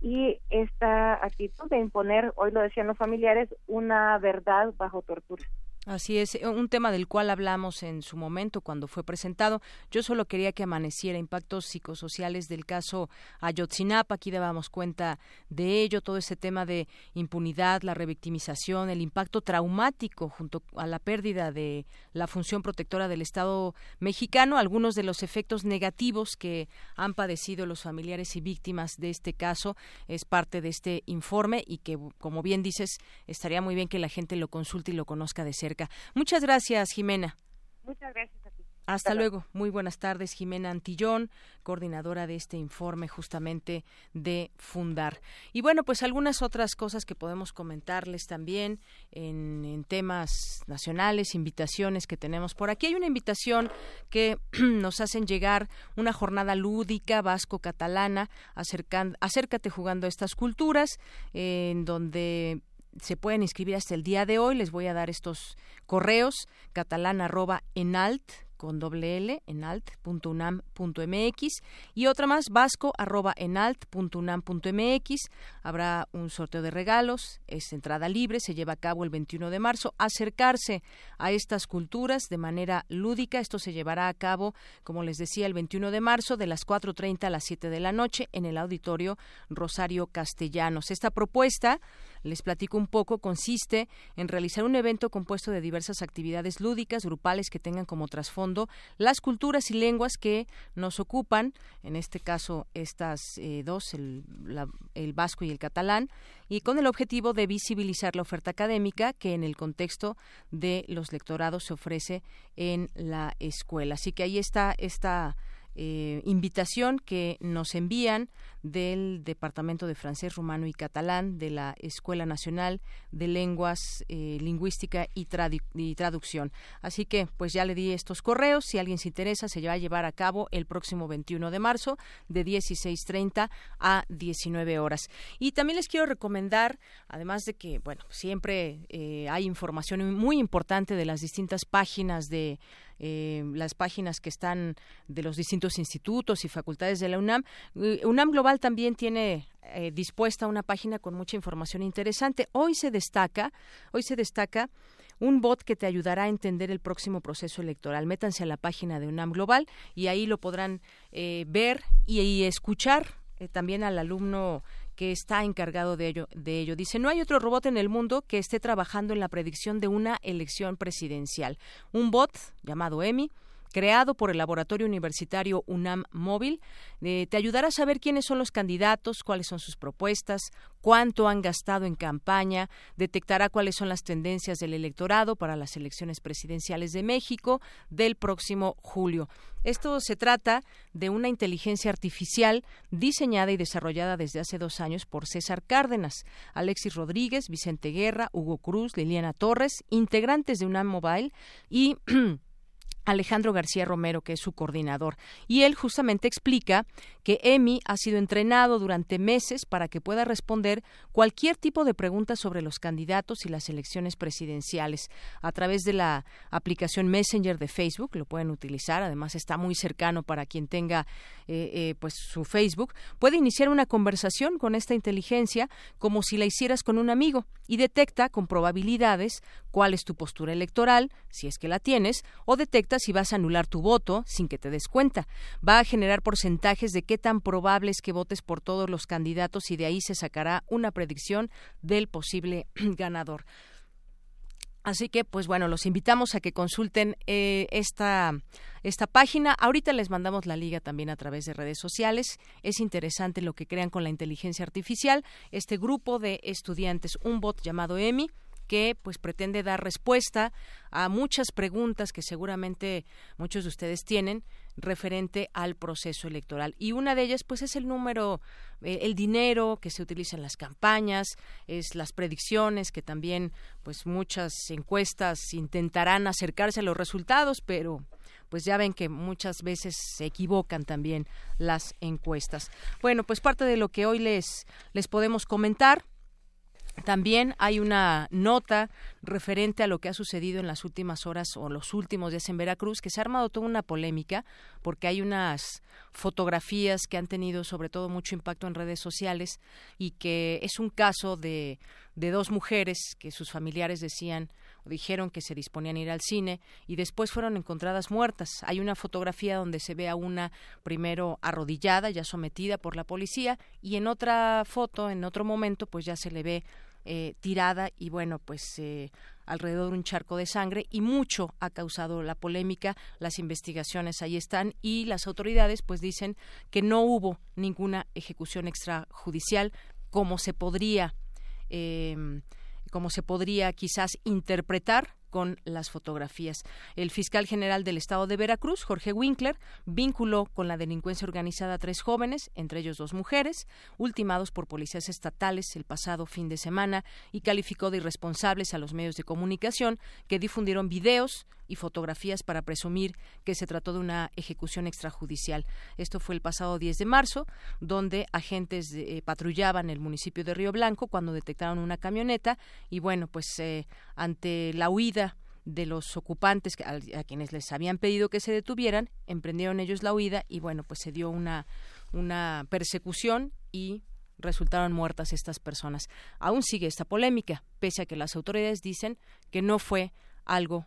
y esta actitud de imponer, hoy lo decían los familiares, una verdad bajo tortura. Así es, eh, un tema del cual hablamos en su momento cuando fue presentado. Yo solo quería que amaneciera impactos psicosociales del caso Ayotzinapa. Aquí dábamos cuenta de ello, todo ese tema de impunidad, la revictimización, el impacto traumático junto a la pérdida de la función protectora del Estado mexicano, algunos de los efectos negativos que han padecido los familiares y víctimas de este caso es parte de este informe y que, como bien dices, estaría muy bien que la gente lo consulte y lo conozca de cerca. Muchas gracias, Jimena. Muchas gracias a ti. Hasta, luego. Muy buenas tardes, Jimena Antillón, coordinadora de este informe justamente de Fundar. Y bueno, pues algunas otras cosas que podemos comentarles también en, temas nacionales, invitaciones que tenemos por aquí. Hay una invitación que nos hacen llegar una jornada lúdica vasco-catalana, acércate jugando a estas culturas, en donde se pueden inscribir hasta el día de hoy. Les voy a dar estos correos catalán arroba enalt con doble L en alt.unam.mx y otra más vasco arroba en alt.unam.mx. Habrá un sorteo de regalos, es entrada libre, se lleva a cabo el 21 de marzo. Acercarse a estas culturas de manera lúdica, esto se llevará a cabo, como les decía, el 21 de marzo de las 4.30 a las 7 de la noche en el auditorio Rosario Castellanos. Esta propuesta les platico un poco, consiste en realizar un evento compuesto de diversas actividades lúdicas, grupales que tengan como trasfondo las culturas y lenguas que nos ocupan, en este caso estas eh, dos, el, el vasco y el catalán, y con el objetivo de visibilizar la oferta académica que en el contexto de los lectorados se ofrece en la escuela. Así que ahí está esta eh, invitación que nos envían del Departamento de Francés, Rumano y Catalán de la Escuela Nacional de Lenguas, eh, Lingüística y, Traducción. Así que, pues ya le di estos correos. Si alguien se interesa, se va a llevar a cabo el próximo 21 de marzo de 16.30 a 19 horas. Y también les quiero recomendar, además de que, bueno, siempre eh, hay información muy importante de las distintas páginas de eh, las páginas que están de los distintos institutos y facultades de la UNAM. Eh, UNAM Global también tiene eh, dispuesta una página con mucha información interesante. Hoy se destaca, hoy se destaca un bot que te ayudará a entender el próximo proceso electoral. Métanse a la página de UNAM Global y ahí lo podrán ver y, escuchar también al alumno que está encargado de ello, de ello. Dice, no hay otro robot en el mundo que esté trabajando en la predicción de una elección presidencial. Un bot llamado EMI creado por el laboratorio universitario UNAM Móvil, eh, te ayudará a saber quiénes son los candidatos, cuáles son sus propuestas, cuánto han gastado en campaña, detectará cuáles son las tendencias del electorado para las elecciones presidenciales de México del próximo julio. Esto se trata de una inteligencia artificial diseñada y desarrollada desde hace dos años por César Cárdenas, Alexis Rodríguez, Vicente Guerra, Hugo Cruz, Liliana Torres, integrantes de UNAM Mobile y Alejandro García Romero, que es su coordinador. Y él justamente explica que EMI ha sido entrenado durante meses para que pueda responder cualquier tipo de pregunta sobre los candidatos y las elecciones presidenciales. A través de la aplicación Messenger de Facebook, lo pueden utilizar, además está muy cercano para quien tenga eh, eh, pues su Facebook, puede iniciar una conversación con esta inteligencia como si la hicieras con un amigo y detecta con probabilidades cuál es tu postura electoral, si es que la tienes, o detecta si vas a anular tu voto sin que te des cuenta. Va a generar porcentajes de qué tan probable es que votes por todos los candidatos y de ahí se sacará una predicción del posible ganador. Así que, pues bueno, los invitamos a que consulten eh, esta, esta página. Ahorita les mandamos la liga también a través de redes sociales. Es interesante lo que crean con la inteligencia artificial. Este grupo de estudiantes, un bot llamado EMI, que pues pretende dar respuesta a muchas preguntas que seguramente muchos de ustedes tienen referente al proceso electoral. Y una de ellas, pues, es el número, eh, el dinero que se utiliza en las campañas, es las predicciones que también, pues, muchas encuestas intentarán acercarse a los resultados, pero pues ya ven que muchas veces se equivocan también las encuestas. Bueno, pues parte de lo que hoy les, les podemos comentar también hay una nota referente a lo que ha sucedido en las últimas horas o los últimos días en Veracruz, que se ha armado toda una polémica porque hay unas fotografías que han tenido sobre todo mucho impacto en redes sociales y que es un caso de, de dos mujeres que sus familiares decían dijeron que se disponían a ir al cine y después fueron encontradas muertas. Hay una fotografía donde se ve a una primero arrodillada, ya sometida por la policía, y en otra foto, en otro momento, pues ya se le ve eh, tirada y bueno, pues eh, alrededor de un charco de sangre y mucho ha causado la polémica. Las investigaciones ahí están y las autoridades pues dicen que no hubo ninguna ejecución extrajudicial como se podría eh, como se podría quizás interpretar con las fotografías. El fiscal general del estado de Veracruz, Jorge Winkler, vinculó con la delincuencia organizada a tres jóvenes, entre ellos dos mujeres, ultimados por policías estatales el pasado fin de semana y calificó de irresponsables a los medios de comunicación que difundieron videos y fotografías para presumir que se trató de una ejecución extrajudicial. Esto fue el pasado 10 de marzo, donde agentes eh, patrullaban el municipio de Río Blanco cuando detectaron una camioneta y bueno, pues eh, ante la huida de los ocupantes a, quienes les habían pedido que se detuvieran, emprendieron ellos la huida y bueno, pues se dio una, una persecución y resultaron muertas estas personas. Aún sigue esta polémica, pese a que las autoridades dicen que no fue algo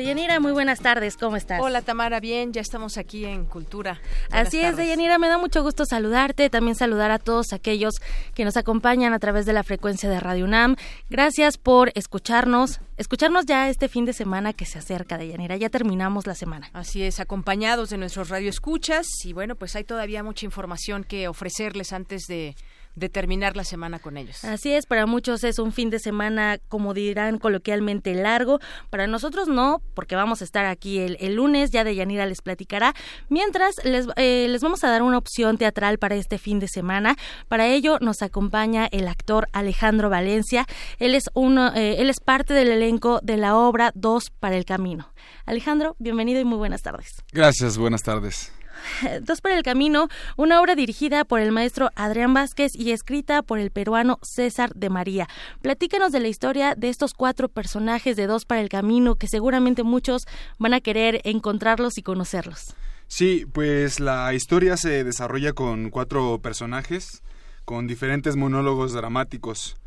Deyanira, muy buenas tardes, ¿cómo estás? Hola Tamara, bien, ya estamos aquí en Cultura. Así es, Deyanira, me da mucho gusto saludarte, también saludar a todos aquellos que nos acompañan a través de la frecuencia de Radio UNAM. Gracias por escucharnos, escucharnos ya este fin de semana que se acerca, Deyanira, ya terminamos la semana. Así es, acompañados de nuestros radioescuchas y bueno, pues hay todavía mucha información que ofrecerles antes de de terminar la semana con ellos. Así es, para muchos es un fin de semana, como dirán coloquialmente, largo. Para nosotros no, porque vamos a estar aquí el, lunes, ya de Yanira les platicará. Mientras, les, eh, les vamos a dar una opción teatral para este fin de semana. Para ello nos acompaña el actor Alejandro Valencia. Él es, uno, eh, él es parte del elenco de la obra Dos para el Camino. Alejandro, bienvenido y muy buenas tardes. Gracias, buenas tardes. Dos para el Camino, una obra dirigida por el maestro Adrián Vázquez y escrita por el peruano César de María. Platícanos de la historia de estos cuatro personajes de Dos para el Camino que seguramente muchos van a querer encontrarlos y conocerlos. Sí, pues la historia se desarrolla con cuatro personajes, con diferentes monólogos dramáticos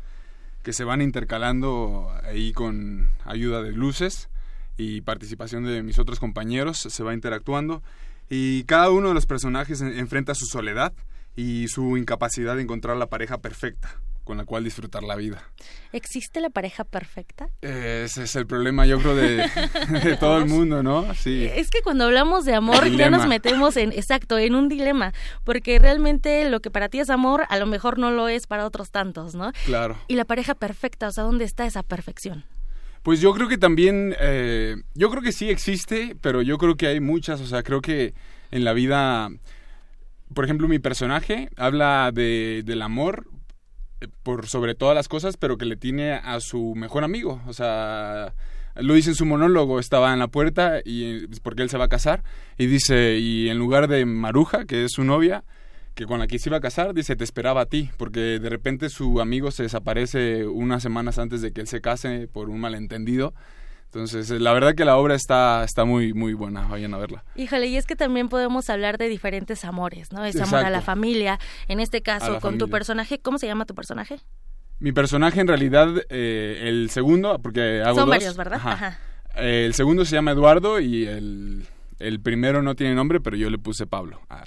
que se van intercalando ahí con ayuda de luces y participación de mis otros compañeros, se va interactuando. Y cada uno de los personajes enfrenta su soledad y su incapacidad de encontrar la pareja perfecta con la cual disfrutar la vida. ¿Existe la pareja perfecta? Ese es el problema, yo creo, de, todo el mundo, ¿no? Sí. Es que cuando hablamos de amor ya nos metemos en, exacto, en un dilema, porque realmente lo que para ti es amor, a lo mejor no lo es para otros tantos, ¿no? Claro. Y la pareja perfecta, o sea, ¿dónde está esa perfección? Pues yo creo que también, eh, yo creo que sí existe, pero yo creo que hay muchas, o sea, creo que en la vida, por ejemplo, mi personaje habla de, del amor por sobre todas las cosas, pero que le tiene a su mejor amigo, o sea, lo dice en su monólogo, estaba en la puerta y porque él se va a casar y dice, y en lugar de Maruja, que es su novia, que con la que se iba a casar, dice, te esperaba a ti, porque de repente su amigo se desaparece unas semanas antes de que él se case por un malentendido. Entonces, la verdad que la obra está, está muy, muy buena, vayan a verla. Híjole, y es que también podemos hablar de diferentes amores, ¿no? Es amor a la familia, en este caso con tu personaje, ¿cómo se llama tu personaje? Mi personaje en realidad, eh, el segundo, porque hago Son varios, ¿verdad? Ajá. el segundo se llama Eduardo y el el primero no tiene nombre, pero yo le puse Pablo. Ah.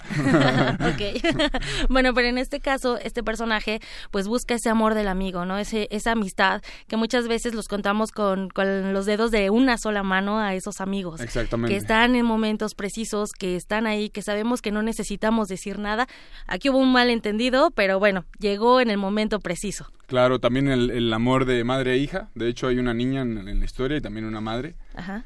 ok. bueno, pero en este caso, este personaje, pues busca ese amor del amigo, ¿no? Ese, esa amistad que muchas veces los contamos con, con los dedos de una sola mano a esos amigos. Exactamente. Que están en momentos precisos, que están ahí, que sabemos que no necesitamos decir nada. Aquí hubo un malentendido, pero bueno, llegó en el momento preciso. Claro, también el, amor de madre e hija. De hecho, hay una niña en, en la historia y también una madre. Ajá.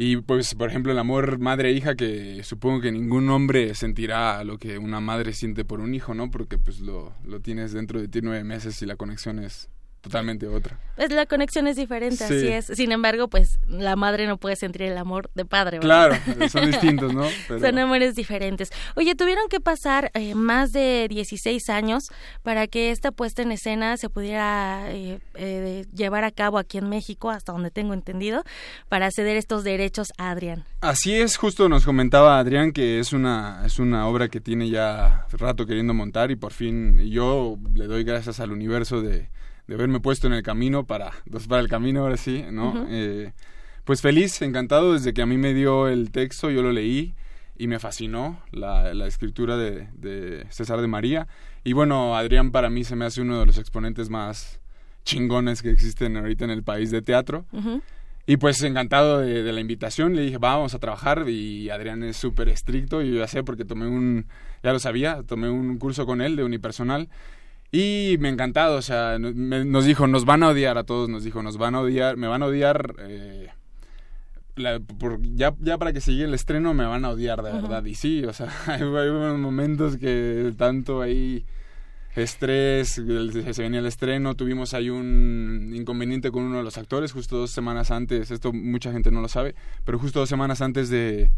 Y pues, por ejemplo, el amor madre-hija, que supongo que ningún hombre sentirá lo que una madre siente por un hijo, ¿no? Porque pues lo, lo tienes dentro de ti nueve meses y la conexión es totalmente otra. Pues la conexión es diferente, así es. Sin embargo, pues la madre no puede sentir el amor de padre. Claro, son distintos, ¿no? Son amores diferentes. Oye, tuvieron que pasar eh, más de 16 años para que esta puesta en escena se pudiera eh, eh, llevar a cabo aquí en México, hasta donde tengo entendido, para ceder estos derechos a Adrián. Así es, justo nos comentaba Adrián que es una, es una obra que tiene ya rato queriendo montar y por fin yo le doy gracias al universo de de haberme puesto en el camino para, para el camino ahora sí, ¿no? Eh, pues feliz, encantado, desde que a mí me dio el texto, yo lo leí y me fascinó la, la escritura de, de, César de María. Y bueno, Adrián para mí se me hace uno de los exponentes más chingones que existen ahorita en el país de teatro. Y pues encantado de, de, la invitación, le dije, vamos a trabajar y Adrián es súper estricto y yo ya sé porque tomé un, ya lo sabía, tomé un curso con él de unipersonal y me ha encantado, o sea, nos dijo, nos van a odiar a todos, nos dijo, nos van a odiar, me van a odiar, eh, por, ya, ya para que siga el estreno me van a odiar de verdad. Y sí, o sea, hay, momentos que tanto ahí estrés, se venía el estreno, tuvimos ahí un inconveniente con uno de los actores justo dos semanas antes, esto mucha gente no lo sabe, pero justo dos semanas antes de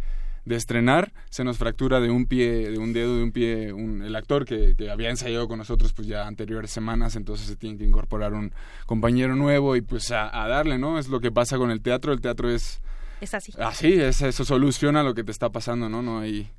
de estrenar, se nos fractura de un pie, de un dedo, de un pie, un, el actor que, que, había ensayado con nosotros pues ya anteriores semanas, entonces se tiene que incorporar un compañero nuevo y pues a, a darle, ¿no? Es lo que pasa con el teatro, el teatro es... Es así. Así, es, eso soluciona lo que te está pasando, ¿no? No hay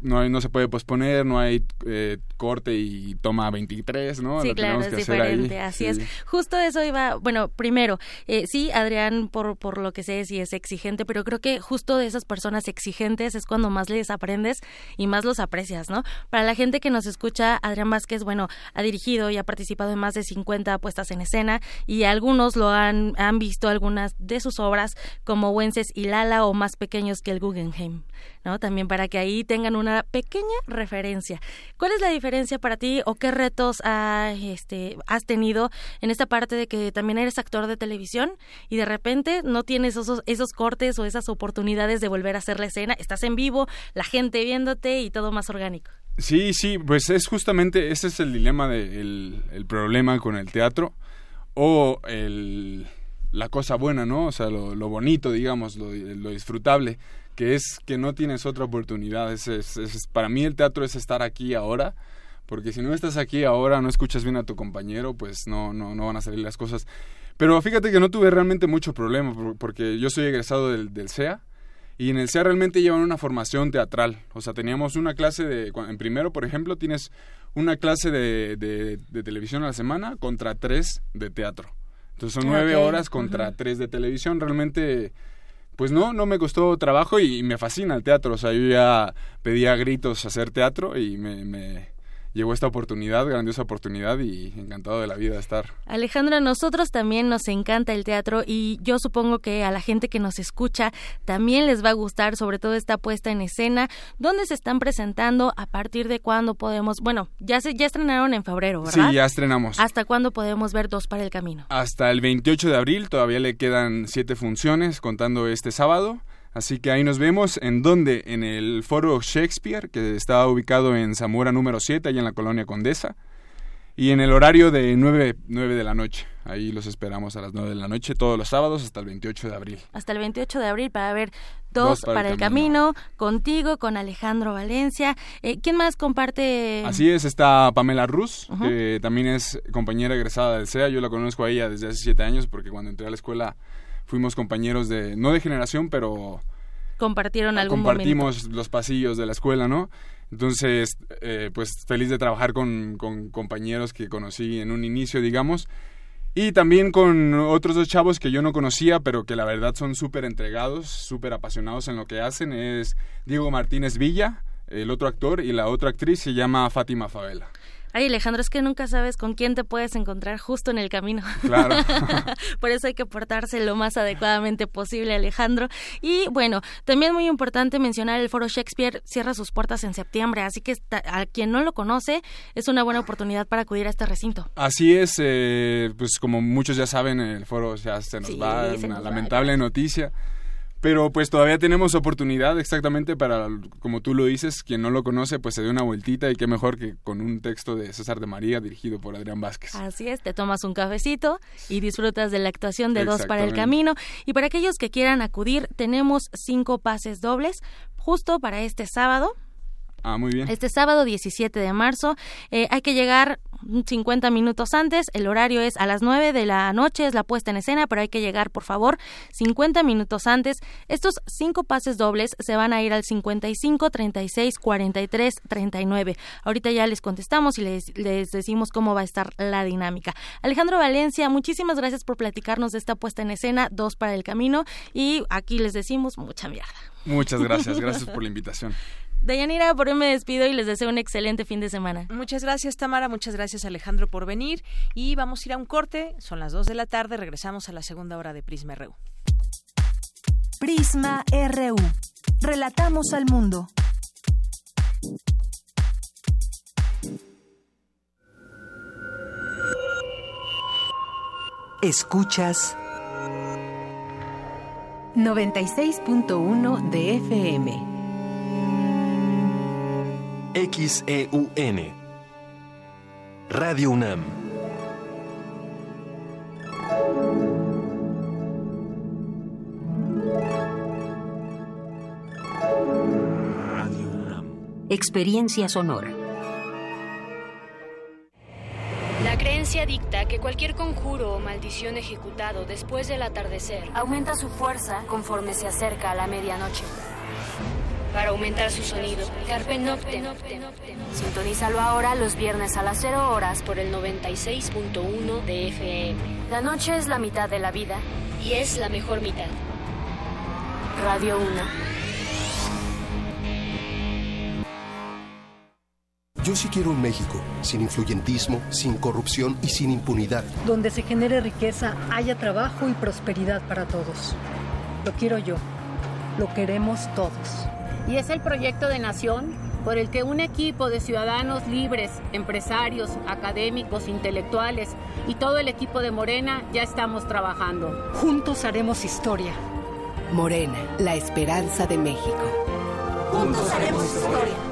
no, no se puede posponer, no hay eh, corte y toma 23, ¿no? Sí, claro, es diferente, así es. Justo eso iba, bueno, primero, eh, sí, Adrián, por, por lo que sé, sí es exigente, pero creo que justo de esas personas exigentes es cuando más les aprendes y más los aprecias, ¿no? Para la gente que nos escucha, Adrián Vázquez, bueno, ha dirigido y ha participado en más de 50 puestas en escena y algunos lo han, han visto algunas de sus obras como Wences y Lala o más pequeños que el Guggenheim, ¿no? También para que ahí tengan una pequeña referencia. ¿Cuál es la diferencia para ti o qué retos este, has tenido en esta parte de que también eres actor de televisión y de repente no tienes esos, esos cortes o esas oportunidades de volver a hacer la escena? Estás en vivo, la gente viéndote y todo más orgánico. Sí, sí, pues es justamente ese es el dilema, de, el, problema con el teatro o el, la cosa buena, ¿no? O sea, lo, bonito, digamos, lo, lo disfrutable que es que no tienes otra oportunidad. Es, es, para mí el teatro es estar aquí ahora, porque si no estás aquí ahora, no escuchas bien a tu compañero, pues no, no, no van a salir las cosas. Pero fíjate que no tuve realmente mucho problema, porque yo soy egresado del, del CEA, y en el CEA realmente llevan una formación teatral. O sea, teníamos una clase de, en primero, por ejemplo, tienes una clase de, de, televisión a la semana contra tres de teatro. Entonces son nueve horas contra tres de televisión. Realmente pues no, no me costó trabajo y, me fascina el teatro. O sea, yo ya pedía gritos hacer teatro y me, me, llegó esta oportunidad, grandiosa oportunidad y encantado de la vida de estar. Alejandro, a nosotros también nos encanta el teatro y yo supongo que a la gente que nos escucha también les va a gustar, sobre todo esta puesta en escena, dónde se están presentando, a partir de cuándo podemos, bueno, ya se ya estrenaron en febrero, ¿verdad? Sí, ya estrenamos. ¿Hasta cuándo podemos ver Dos para el Camino? Hasta el 28 de abril, todavía le quedan siete funciones contando este sábado. Así que ahí nos vemos. ¿En dónde? En el Foro Shakespeare, que está ubicado en Zamora número 7, allá en la colonia Condesa. y en el horario de 9, 9 de la noche. Ahí los esperamos a las 9 de la noche todos los sábados hasta el 28 de abril. Hasta el 28 de abril para ver Dos, para, el camino. contigo, con Alejandro Valencia. Eh, ¿Quién más comparte? Así es, está Pamela Ruz, que también es compañera egresada del CEA. Yo la conozco a ella desde hace siete años porque cuando entré a la escuela fuimos compañeros de, no de generación, pero... Compartieron algún Compartimos los pasillos de la escuela, ¿no? Entonces, eh, pues feliz de trabajar con, con compañeros que conocí en un inicio, digamos. Y también con otros dos chavos que yo no conocía, pero que la verdad son súper entregados, súper apasionados en lo que hacen. Es Diego Martínez Villa, el otro actor, y la otra actriz se llama Fátima Favela. Ay, Alejandro, es que nunca sabes con quién te puedes encontrar justo en el camino. Claro. Por eso hay que portarse lo más adecuadamente posible, Alejandro. Y bueno, también muy importante mencionar el Foro Shakespeare cierra sus puertas en septiembre, así que a quien no lo conoce es una buena oportunidad para acudir a este recinto. Así es, eh, pues como muchos ya saben, el foro ya se nos va, una lamentable noticia. Pero pues todavía tenemos oportunidad exactamente para, como tú lo dices, quien no lo conoce, pues se dé una vueltita y qué mejor que con un texto de César de María dirigido por Adrián Vázquez. Así es, te tomas un cafecito y disfrutas de la actuación de Dos para el Camino. Y para aquellos que quieran acudir, tenemos cinco pases dobles justo para este sábado Ah, muy bien. Este sábado 17 de marzo eh, hay que llegar 50 minutos antes. El horario es a las 9 de la noche, es la puesta en escena, pero hay que llegar, por favor, 50 minutos antes. Estos cinco pases dobles se van a ir al 55, 36, 43, 39. Ahorita ya les contestamos y les, les decimos cómo va a estar la dinámica. Alejandro Valencia, muchísimas gracias por platicarnos de esta puesta en escena, dos para el camino. Y aquí les decimos mucha mierda. Muchas gracias, gracias por la invitación. Dayanira, por hoy me despido y les deseo un excelente fin de semana. Muchas gracias, Tamara. Muchas gracias, Alejandro, por venir. Y vamos a ir a un corte. Son las 2 de la tarde. Regresamos a la segunda hora de Prisma RU. Prisma RU. Relatamos al mundo. Escuchas 96.1 de FM. XEUN. Radio UNAM. Radio UNAM. Experiencia sonora. La creencia dicta que cualquier conjuro o maldición ejecutado después del atardecer aumenta su fuerza conforme se acerca a la medianoche para aumentar su sonido. Carpe Noctem. Sintonízalo ahora los viernes a las 0 horas por el 96.1 de FM. La noche es la mitad de la vida y es la mejor mitad. Radio 1. Yo sí quiero un México sin influyentismo, sin corrupción y sin impunidad. Donde se genere riqueza, haya trabajo y prosperidad para todos. Lo quiero yo. Lo queremos todos y es el proyecto de nación por el que un equipo de ciudadanos libres, empresarios, académicos, intelectuales y todo el equipo de Morena ya estamos trabajando. Juntos haremos historia. Morena, la esperanza de México. Juntos haremos historia.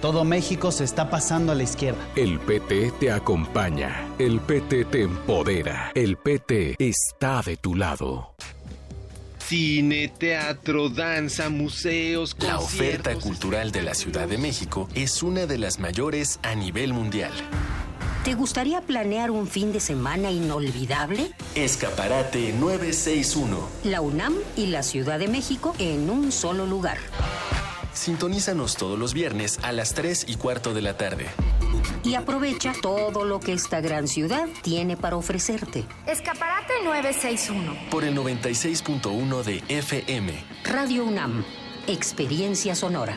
Todo México se está pasando a la izquierda. El PT te acompaña. El PT te empodera. El PT está de tu lado. Cine, teatro, danza, museos, La oferta cultural de la Ciudad de México es una de las mayores a nivel mundial. ¿Te gustaría planear un fin de semana inolvidable? Escaparate 961. La UNAM y la Ciudad de México en un solo lugar. Sintonízanos todos los viernes a las 3 y cuarto de la tarde. Y aprovecha todo lo que esta gran ciudad tiene para ofrecerte. Escaparate 961. Por el 96.1 de FM. Radio UNAM. Experiencia sonora.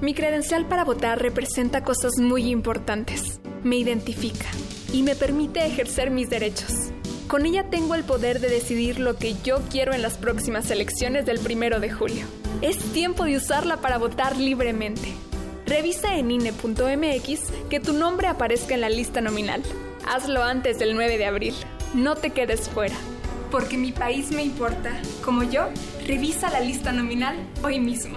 Mi credencial para votar representa cosas muy importantes. Me identifica y me permite ejercer mis derechos. Con ella tengo el poder de decidir lo que yo quiero en las próximas elecciones del primero de julio. Es tiempo de usarla para votar libremente. Revisa en INE.mx que tu nombre aparezca en la lista nominal. Hazlo antes del 9 de abril. No te quedes fuera. Porque mi país me importa. Como yo, revisa la lista nominal hoy mismo.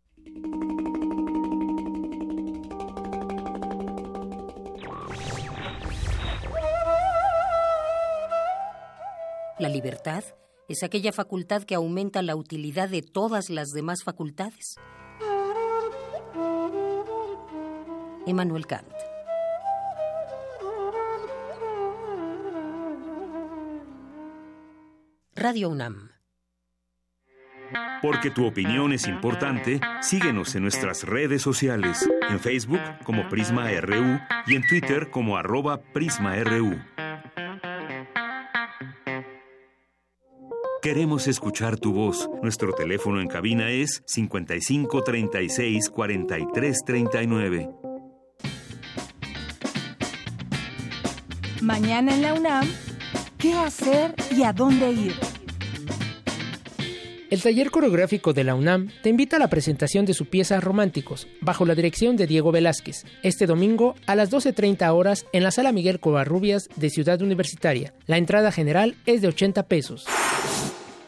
La libertad es aquella facultad que aumenta la utilidad de todas las demás facultades. Emmanuel Kant. Radio UNAM. Porque tu opinión es importante, síguenos en nuestras redes sociales, en Facebook como Prisma RU y en Twitter como arroba PrismaRU. Queremos escuchar tu voz. Nuestro teléfono en cabina es 55 36 43 39. Mañana en la UNAM, ¿qué hacer y a dónde ir? El taller coreográfico de la UNAM te invita a la presentación de su pieza Románticos, bajo la dirección de Diego Velázquez, este domingo a las 12.30 horas en la Sala Miguel Covarrubias de Ciudad Universitaria. La entrada general es de 80 pesos.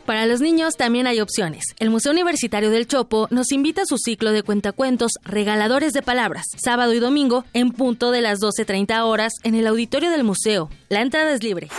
Para los niños también hay opciones. El Museo Universitario del Chopo nos invita a su ciclo de cuentacuentos Regaladores de Palabras, sábado y domingo en punto de las 12.30 horas en el auditorio del museo. La entrada es libre.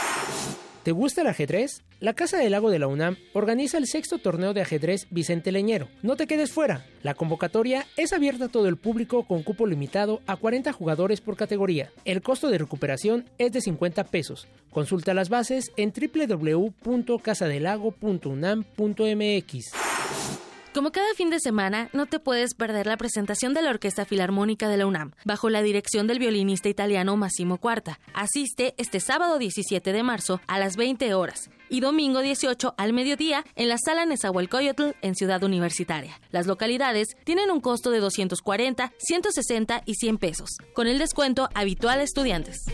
¿Te gusta el ajedrez? La Casa del Lago de la UNAM organiza el sexto torneo de ajedrez Vicente Leñero. No te quedes fuera. La convocatoria es abierta a todo el público con cupo limitado a 40 jugadores por categoría. El costo de recuperación es de 50 pesos. Consulta las bases en www.casadelago.unam.mx. Como cada fin de semana, no te puedes perder la presentación de la Orquesta Filarmónica de la UNAM, bajo la dirección del violinista italiano Massimo Cuarta. Asiste este sábado 17 de marzo a las 20 horas y domingo 18 al mediodía en la Sala Nezahualcóyotl en Ciudad Universitaria. Las localidades tienen un costo de 240, 160 y 100 pesos, con el descuento habitual a estudiantes.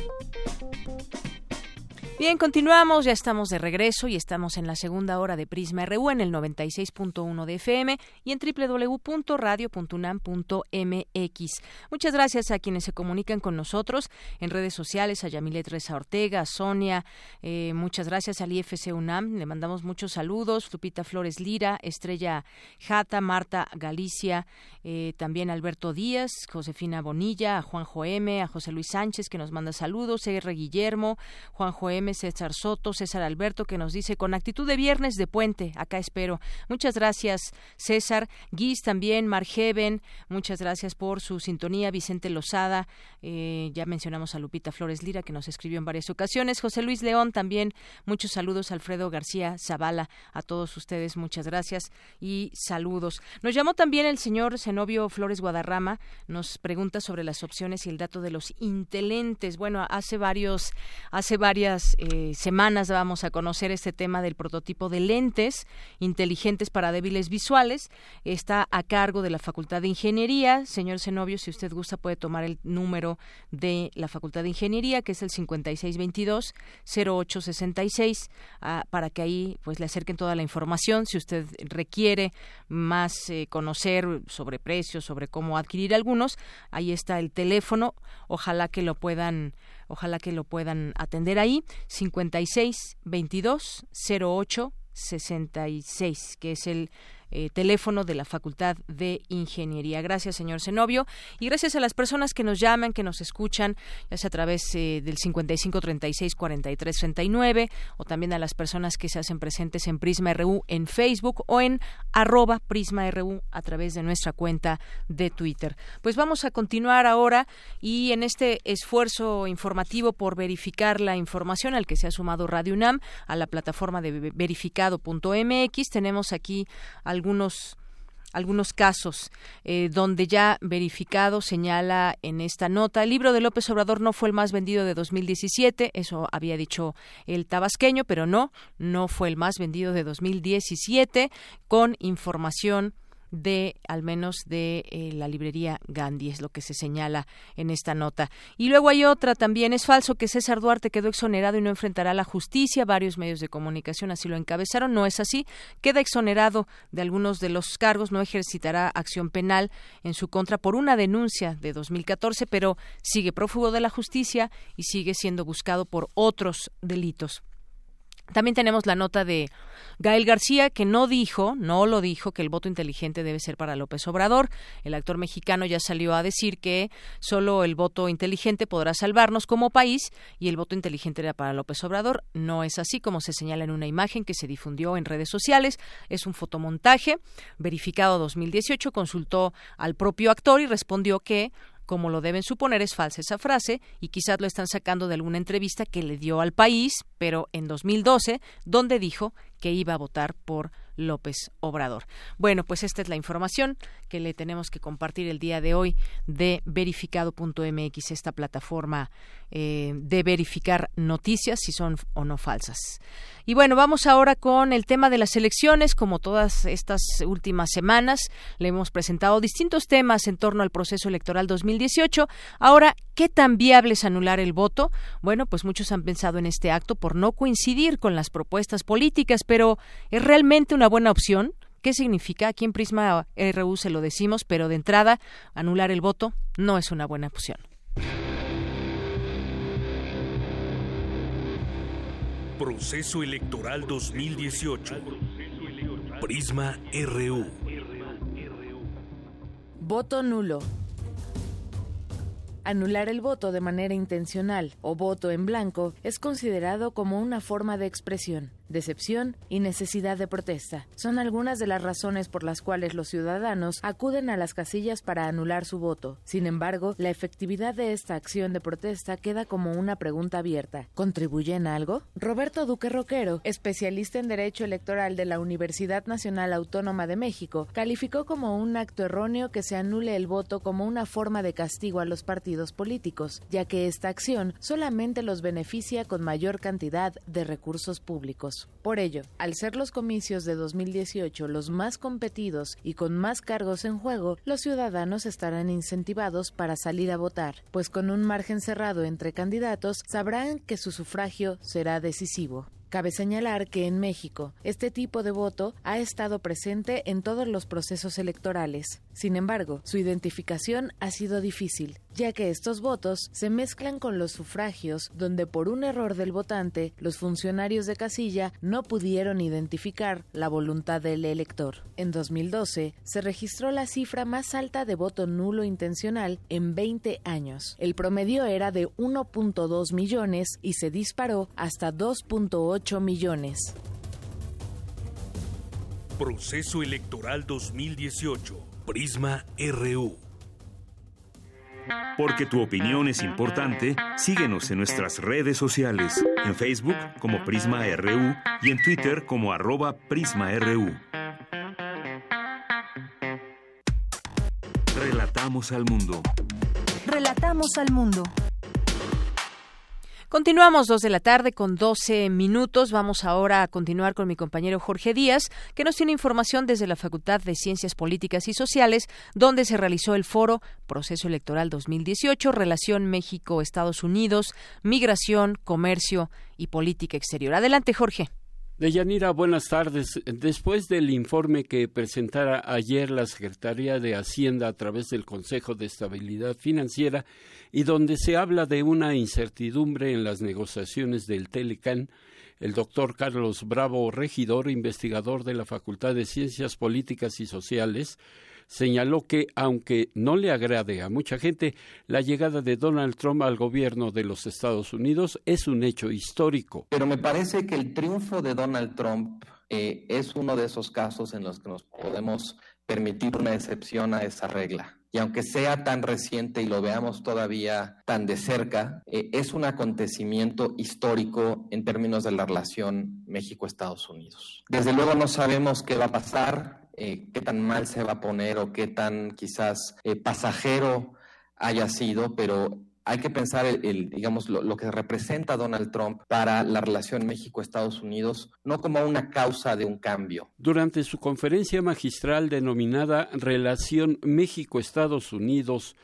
Bien, continuamos, ya estamos de regreso y estamos en la segunda hora de Prisma RU en el 96.1 de FM y en www.radio.unam.mx. Muchas gracias a quienes se comunican con nosotros en redes sociales, a Yamilet Reza Ortega, a Sonia, eh, muchas gracias al IFC UNAM, le mandamos muchos saludos, Lupita Flores Lira, Estrella Jata, Marta Galicia, eh, también Alberto Díaz, Josefina Bonilla, a Juanjo M, a José Luis Sánchez que nos manda saludos, R. Guillermo, Juanjo M, César Soto, César Alberto, que nos dice con actitud de viernes de puente, acá espero. Muchas gracias, César. Guis también, Margeven, muchas gracias por su sintonía. Vicente Lozada, eh, ya mencionamos a Lupita Flores Lira, que nos escribió en varias ocasiones. José Luis León también, muchos saludos. Alfredo García Zavala, a todos ustedes, muchas gracias y saludos. Nos llamó también el señor Zenobio Flores Guadarrama, nos pregunta sobre las opciones y el dato de los intelentes. Bueno, hace varios, hace varias eh, semanas vamos a conocer este tema del prototipo de lentes inteligentes para débiles visuales. Está a cargo de la Facultad de Ingeniería. Señor Zenobio, si usted gusta puede tomar el número de la Facultad de Ingeniería, que es el 5622-0866, ah, para que ahí pues le acerquen toda la información. Si usted requiere más eh, conocer sobre precios, sobre cómo adquirir algunos, ahí está el teléfono. Ojalá que lo puedan Ojalá que lo puedan atender ahí. 56 22 08 66, que es el eh, teléfono de la Facultad de Ingeniería. Gracias, señor Zenobio, y gracias a las personas que nos llaman, que nos escuchan, ya sea a través eh, del 55 36 43 39, o también a las personas que se hacen presentes en Prisma RU en Facebook o en arroba Prisma RU a través de nuestra cuenta de Twitter. Pues vamos a continuar ahora y en este esfuerzo informativo por verificar la información al que se ha sumado Radio UNAM a la plataforma de verificado.mx, tenemos aquí al algunos algunos casos eh, donde ya verificado señala en esta nota el libro de López Obrador no fue el más vendido de 2017 eso había dicho el tabasqueño pero no no fue el más vendido de 2017 con información de al menos de eh, la librería Gandhi, es lo que se señala en esta nota. Y luego hay otra también, es falso que César Duarte quedó exonerado y no enfrentará la justicia, varios medios de comunicación así lo encabezaron, no es así, queda exonerado de algunos de los cargos, no ejercitará acción penal en su contra por una denuncia de 2014, pero sigue prófugo de la justicia y sigue siendo buscado por otros delitos. También tenemos la nota de Gael García, que no dijo, no lo dijo, que el voto inteligente debe ser para López Obrador. El actor mexicano ya salió a decir que solo el voto inteligente podrá salvarnos como país y el voto inteligente era para López Obrador. No es así como se señala en una imagen que se difundió en redes sociales. Es un fotomontaje verificado 2018. Consultó al propio actor y respondió que como lo deben suponer, es falsa esa frase y quizás lo están sacando de alguna entrevista que le dio al país, pero en 2012, donde dijo que iba a votar por López Obrador. Bueno, pues esta es la información que le tenemos que compartir el día de hoy de verificado.mx, esta plataforma eh, de verificar noticias si son o no falsas. Y bueno, vamos ahora con el tema de las elecciones. Como todas estas últimas semanas, le hemos presentado distintos temas en torno al proceso electoral 2018. Ahora, ¿qué tan viable es anular el voto? Bueno, pues muchos han pensado en este acto por no coincidir con las propuestas políticas, pero ¿es realmente una buena opción? ¿Qué significa? Aquí en Prisma RU se lo decimos, pero de entrada, anular el voto no es una buena opción. Proceso Electoral 2018. Prisma RU. Voto nulo. Anular el voto de manera intencional o voto en blanco es considerado como una forma de expresión decepción y necesidad de protesta. Son algunas de las razones por las cuales los ciudadanos acuden a las casillas para anular su voto. Sin embargo, la efectividad de esta acción de protesta queda como una pregunta abierta. ¿Contribuye en algo? Roberto Duque Roquero, especialista en Derecho Electoral de la Universidad Nacional Autónoma de México, calificó como un acto erróneo que se anule el voto como una forma de castigo a los partidos políticos, ya que esta acción solamente los beneficia con mayor cantidad de recursos públicos. Por ello, al ser los comicios de 2018 los más competidos y con más cargos en juego, los ciudadanos estarán incentivados para salir a votar, pues con un margen cerrado entre candidatos sabrán que su sufragio será decisivo. Cabe señalar que en México este tipo de voto ha estado presente en todos los procesos electorales. Sin embargo, su identificación ha sido difícil, ya que estos votos se mezclan con los sufragios donde por un error del votante los funcionarios de casilla no pudieron identificar la voluntad del elector. En 2012 se registró la cifra más alta de voto nulo intencional en 20 años. El promedio era de 1.2 millones y se disparó hasta 2.8 millones. Proceso Electoral 2018. Prisma RU. Porque tu opinión es importante, síguenos en nuestras redes sociales, en Facebook como Prisma RU y en Twitter como arroba PrismaRU. Relatamos al mundo. Relatamos al mundo. Continuamos dos de la tarde con 12 minutos. Vamos ahora a continuar con mi compañero Jorge Díaz, que nos tiene información desde la Facultad de Ciencias Políticas y Sociales, donde se realizó el foro Proceso Electoral 2018, Relación México-Estados Unidos, Migración, Comercio y Política Exterior. Adelante, Jorge. Deyanira, buenas tardes. Después del informe que presentara ayer la Secretaría de Hacienda a través del Consejo de Estabilidad Financiera y donde se habla de una incertidumbre en las negociaciones del Telecan, el doctor Carlos Bravo, regidor, investigador de la Facultad de Ciencias Políticas y Sociales, señaló que, aunque no le agrade a mucha gente, la llegada de Donald Trump al gobierno de los Estados Unidos es un hecho histórico. Pero me parece que el triunfo de Donald Trump eh, es uno de esos casos en los que nos podemos permitir una excepción a esa regla. Y aunque sea tan reciente y lo veamos todavía tan de cerca, eh, es un acontecimiento histórico en términos de la relación México-Estados Unidos. Desde luego no sabemos qué va a pasar, eh, qué tan mal se va a poner o qué tan quizás eh, pasajero haya sido, pero hay que pensar el, digamos lo, que representa Donald Trump para la relación México-Estados Unidos no como una causa de un cambio. Durante su conferencia magistral denominada Relación México-Estados Unidos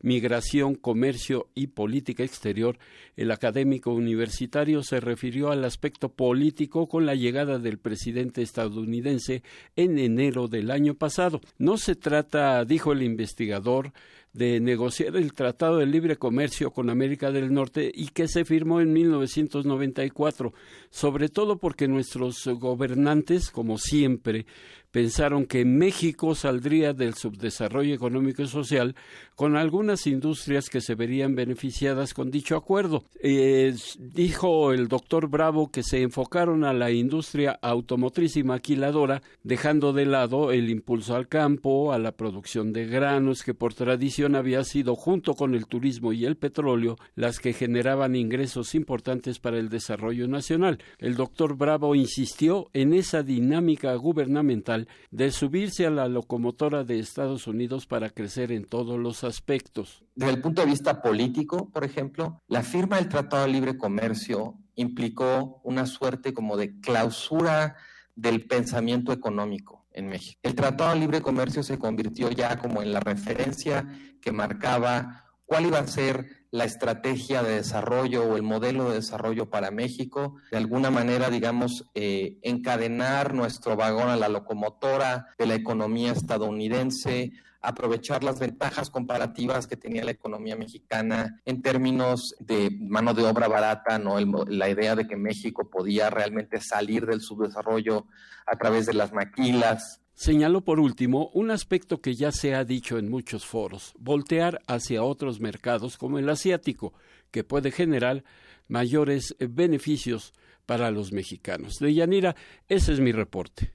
Migración, Comercio y Política Exterior, el académico universitario se refirió al aspecto político con la llegada del presidente estadounidense en enero del año pasado. No se trata, dijo el investigador, de negociar el Tratado de Libre Comercio con América del Norte y que se firmó en 1994, sobre todo porque nuestros gobernantes, como siempre, pensaron que México saldría del subdesarrollo económico y social con algunas industrias que se verían beneficiadas con dicho acuerdo. Eh, dijo el doctor Bravo que se enfocaron a la industria automotriz y maquiladora, dejando de lado el impulso al campo, a la producción de granos, que por tradición había sido, junto con el turismo y el petróleo, las que generaban ingresos importantes para el desarrollo nacional. El doctor Bravo insistió en esa dinámica gubernamental de subirse a la locomotora de Estados Unidos para crecer en todos los aspectos. Desde el punto de vista político, por ejemplo, la firma del Tratado de Libre Comercio implicó una suerte como de clausura del pensamiento económico en México. El Tratado de Libre Comercio se convirtió ya como en la referencia que marcaba cuál iba a ser la estrategia de desarrollo o el modelo de desarrollo para México, de alguna manera, digamos, eh, encadenar nuestro vagón a la locomotora de la economía estadounidense, aprovechar las ventajas comparativas que tenía la economía mexicana en términos de mano de obra barata, ¿no? la idea de que México podía realmente salir del subdesarrollo a través de las maquilas, Señaló por último un aspecto que ya se ha dicho en muchos foros, voltear hacia otros mercados como el asiático, que puede generar mayores beneficios para los mexicanos. De Yanira, ese es mi reporte.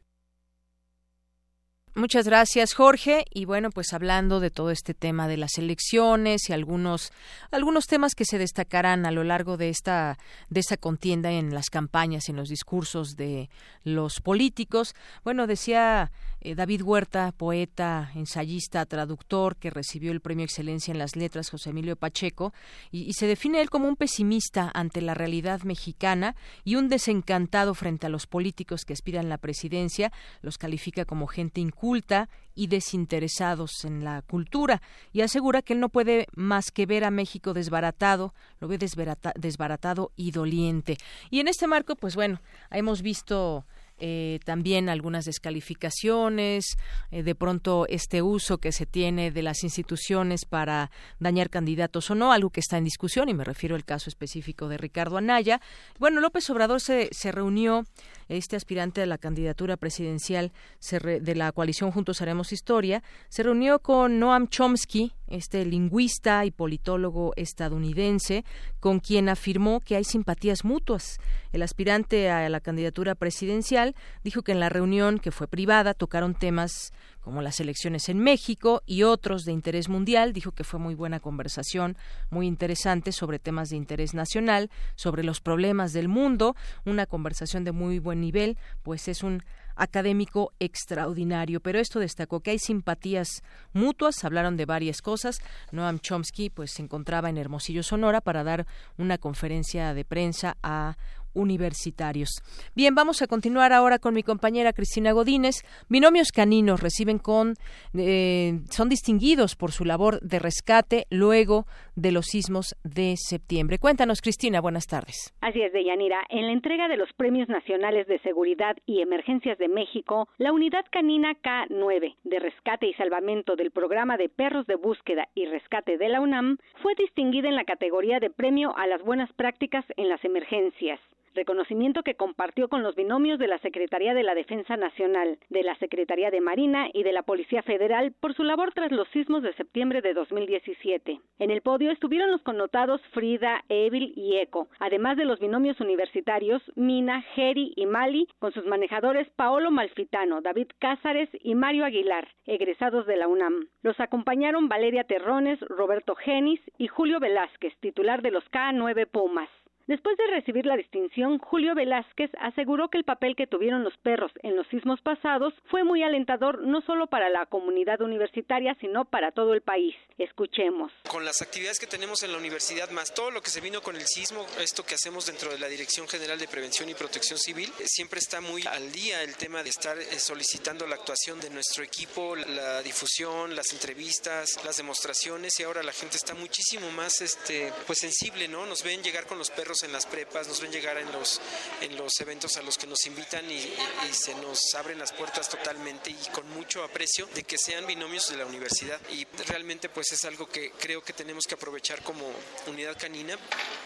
Muchas gracias, Jorge. Y bueno, pues hablando de todo este tema de las elecciones y algunos algunos temas que se destacarán a lo largo de esta de esta contienda en las campañas, en los discursos de los políticos. Bueno, decía eh, David Huerta, poeta, ensayista, traductor, que recibió el Premio Excelencia en las Letras José Emilio Pacheco, y, se define él como un pesimista ante la realidad mexicana y un desencantado frente a los políticos que aspiran la presidencia. Los califica como gente inculta y desinteresados en la cultura y asegura que él no puede más que ver a México desbaratado, lo ve desbaratado y doliente. Y en este marco, pues bueno, hemos visto eh, también algunas descalificaciones, eh, de pronto este uso que se tiene de las instituciones para dañar candidatos o no, algo que está en discusión, y me refiero al caso específico de Ricardo Anaya. Bueno, López Obrador se, se reunió, este aspirante a la candidatura presidencial de la coalición Juntos Haremos Historia, se reunió con Noam Chomsky, este lingüista y politólogo estadounidense, con quien afirmó que hay simpatías mutuas. El aspirante a la candidatura presidencial dijo que en la reunión, que fue privada, tocaron temas como las elecciones en México y otros de interés mundial. Dijo que fue muy buena conversación, muy interesante sobre temas de interés nacional, sobre los problemas del mundo, una conversación de muy buen nivel, pues es un académico extraordinario. Pero esto destacó que hay simpatías mutuas, hablaron de varias cosas. Noam Chomsky pues se encontraba en Hermosillo, Sonora, para dar una conferencia de prensa a universitarios. Bien, vamos a continuar ahora con mi compañera Cristina Godínez. Binomios caninos reciben con, eh, son distinguidos por su labor de rescate luego de los sismos de septiembre. Cuéntanos, Cristina, buenas tardes. Así es, Deyanira. En la entrega de los Premios Nacionales de Seguridad y Emergencias de México, la unidad canina K9 de rescate y salvamento del programa de perros de búsqueda y rescate de la UNAM fue distinguida en la categoría de premio a las buenas prácticas en las emergencias reconocimiento que compartió con los binomios de la Secretaría de la Defensa Nacional, de la Secretaría de Marina y de la Policía Federal por su labor tras los sismos de septiembre de 2017. En el podio estuvieron los connotados Frida, Evil y Eco, además de los binomios universitarios Mina, Geri y Mali, con sus manejadores Paolo Malfitano, David Cázares y Mario Aguilar, egresados de la UNAM. Los acompañaron Valeria Terrones, Roberto Genis y Julio Velázquez, titular de los K9 Pumas. Después de recibir la distinción, Julio Velázquez aseguró que el papel que tuvieron los perros en los sismos pasados fue muy alentador no solo para la comunidad universitaria, sino para todo el país. Escuchemos. Con las actividades que tenemos en la universidad, más todo lo que se vino con el sismo, esto que hacemos dentro de la Dirección General de Prevención y Protección Civil, siempre está muy al día el tema de estar eh, solicitando la actuación de nuestro equipo, la difusión, las entrevistas, las demostraciones y ahora la gente está muchísimo más este pues sensible, ¿no? Nos ven llegar con los perros en las prepas, nos ven llegar en los, en los eventos a los que nos invitan y, se nos abren las puertas totalmente y con mucho aprecio de que sean binomios de la universidad. Y realmente pues es algo que creo que tenemos que aprovechar como unidad canina,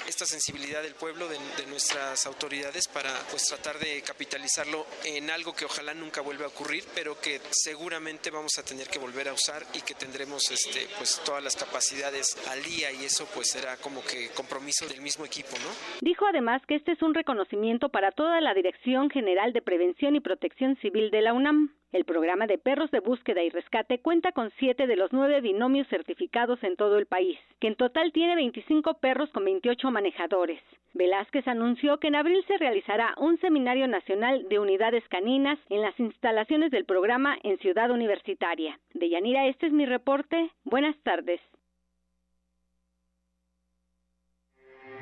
esta sensibilidad del pueblo, de, nuestras autoridades para pues tratar de capitalizarlo en algo que ojalá nunca vuelva a ocurrir, pero que seguramente vamos a tener que volver a usar y que tendremos este pues todas las capacidades al día y eso pues será como que compromiso del mismo equipo, ¿no? Dijo además que este es un reconocimiento para toda la Dirección General de Prevención y Protección Civil de la UNAM. El programa de perros de búsqueda y rescate cuenta con siete de los nueve binomios certificados en todo el país, que en total tiene 25 perros con 28 manejadores. Velázquez anunció que en abril se realizará un seminario nacional de unidades caninas en las instalaciones del programa en Ciudad Universitaria. De Yanira, este es mi reporte. Buenas tardes.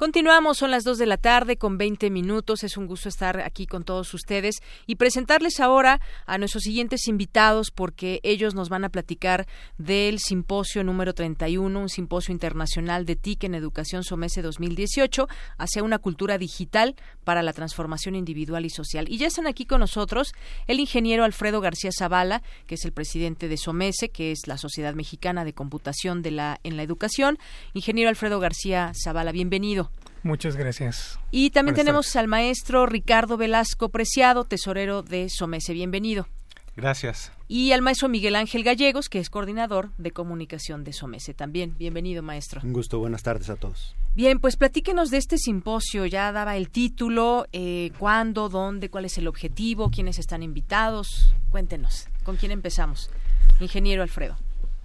Continuamos, son las 2 de la tarde con 20 minutos. Es un gusto estar aquí con todos ustedes y presentarles ahora a nuestros siguientes invitados porque ellos nos van a platicar del simposio número 31, un simposio internacional de TIC en Educación Somese 2018 hacia una cultura digital para la transformación individual y social. Y ya están aquí con nosotros el ingeniero Alfredo García Zavala, que es el presidente de SOMESE, que es la Sociedad Mexicana de Computación de la, en la Educación. Ingeniero Alfredo García Zavala, bienvenido. Muchas gracias. Y también tenemos al maestro Ricardo Velasco Preciado, tesorero de Somese. Bienvenido. Gracias. Y al maestro Miguel Ángel Gallegos, que es coordinador de comunicación de Somese. También, bienvenido, maestro. Un gusto, buenas tardes a todos. Bien, pues platíquenos de este simposio. Ya daba el título, eh, cuándo, dónde, cuál es el objetivo, quiénes están invitados. Cuéntenos, ¿con quién empezamos? Ingeniero Alfredo.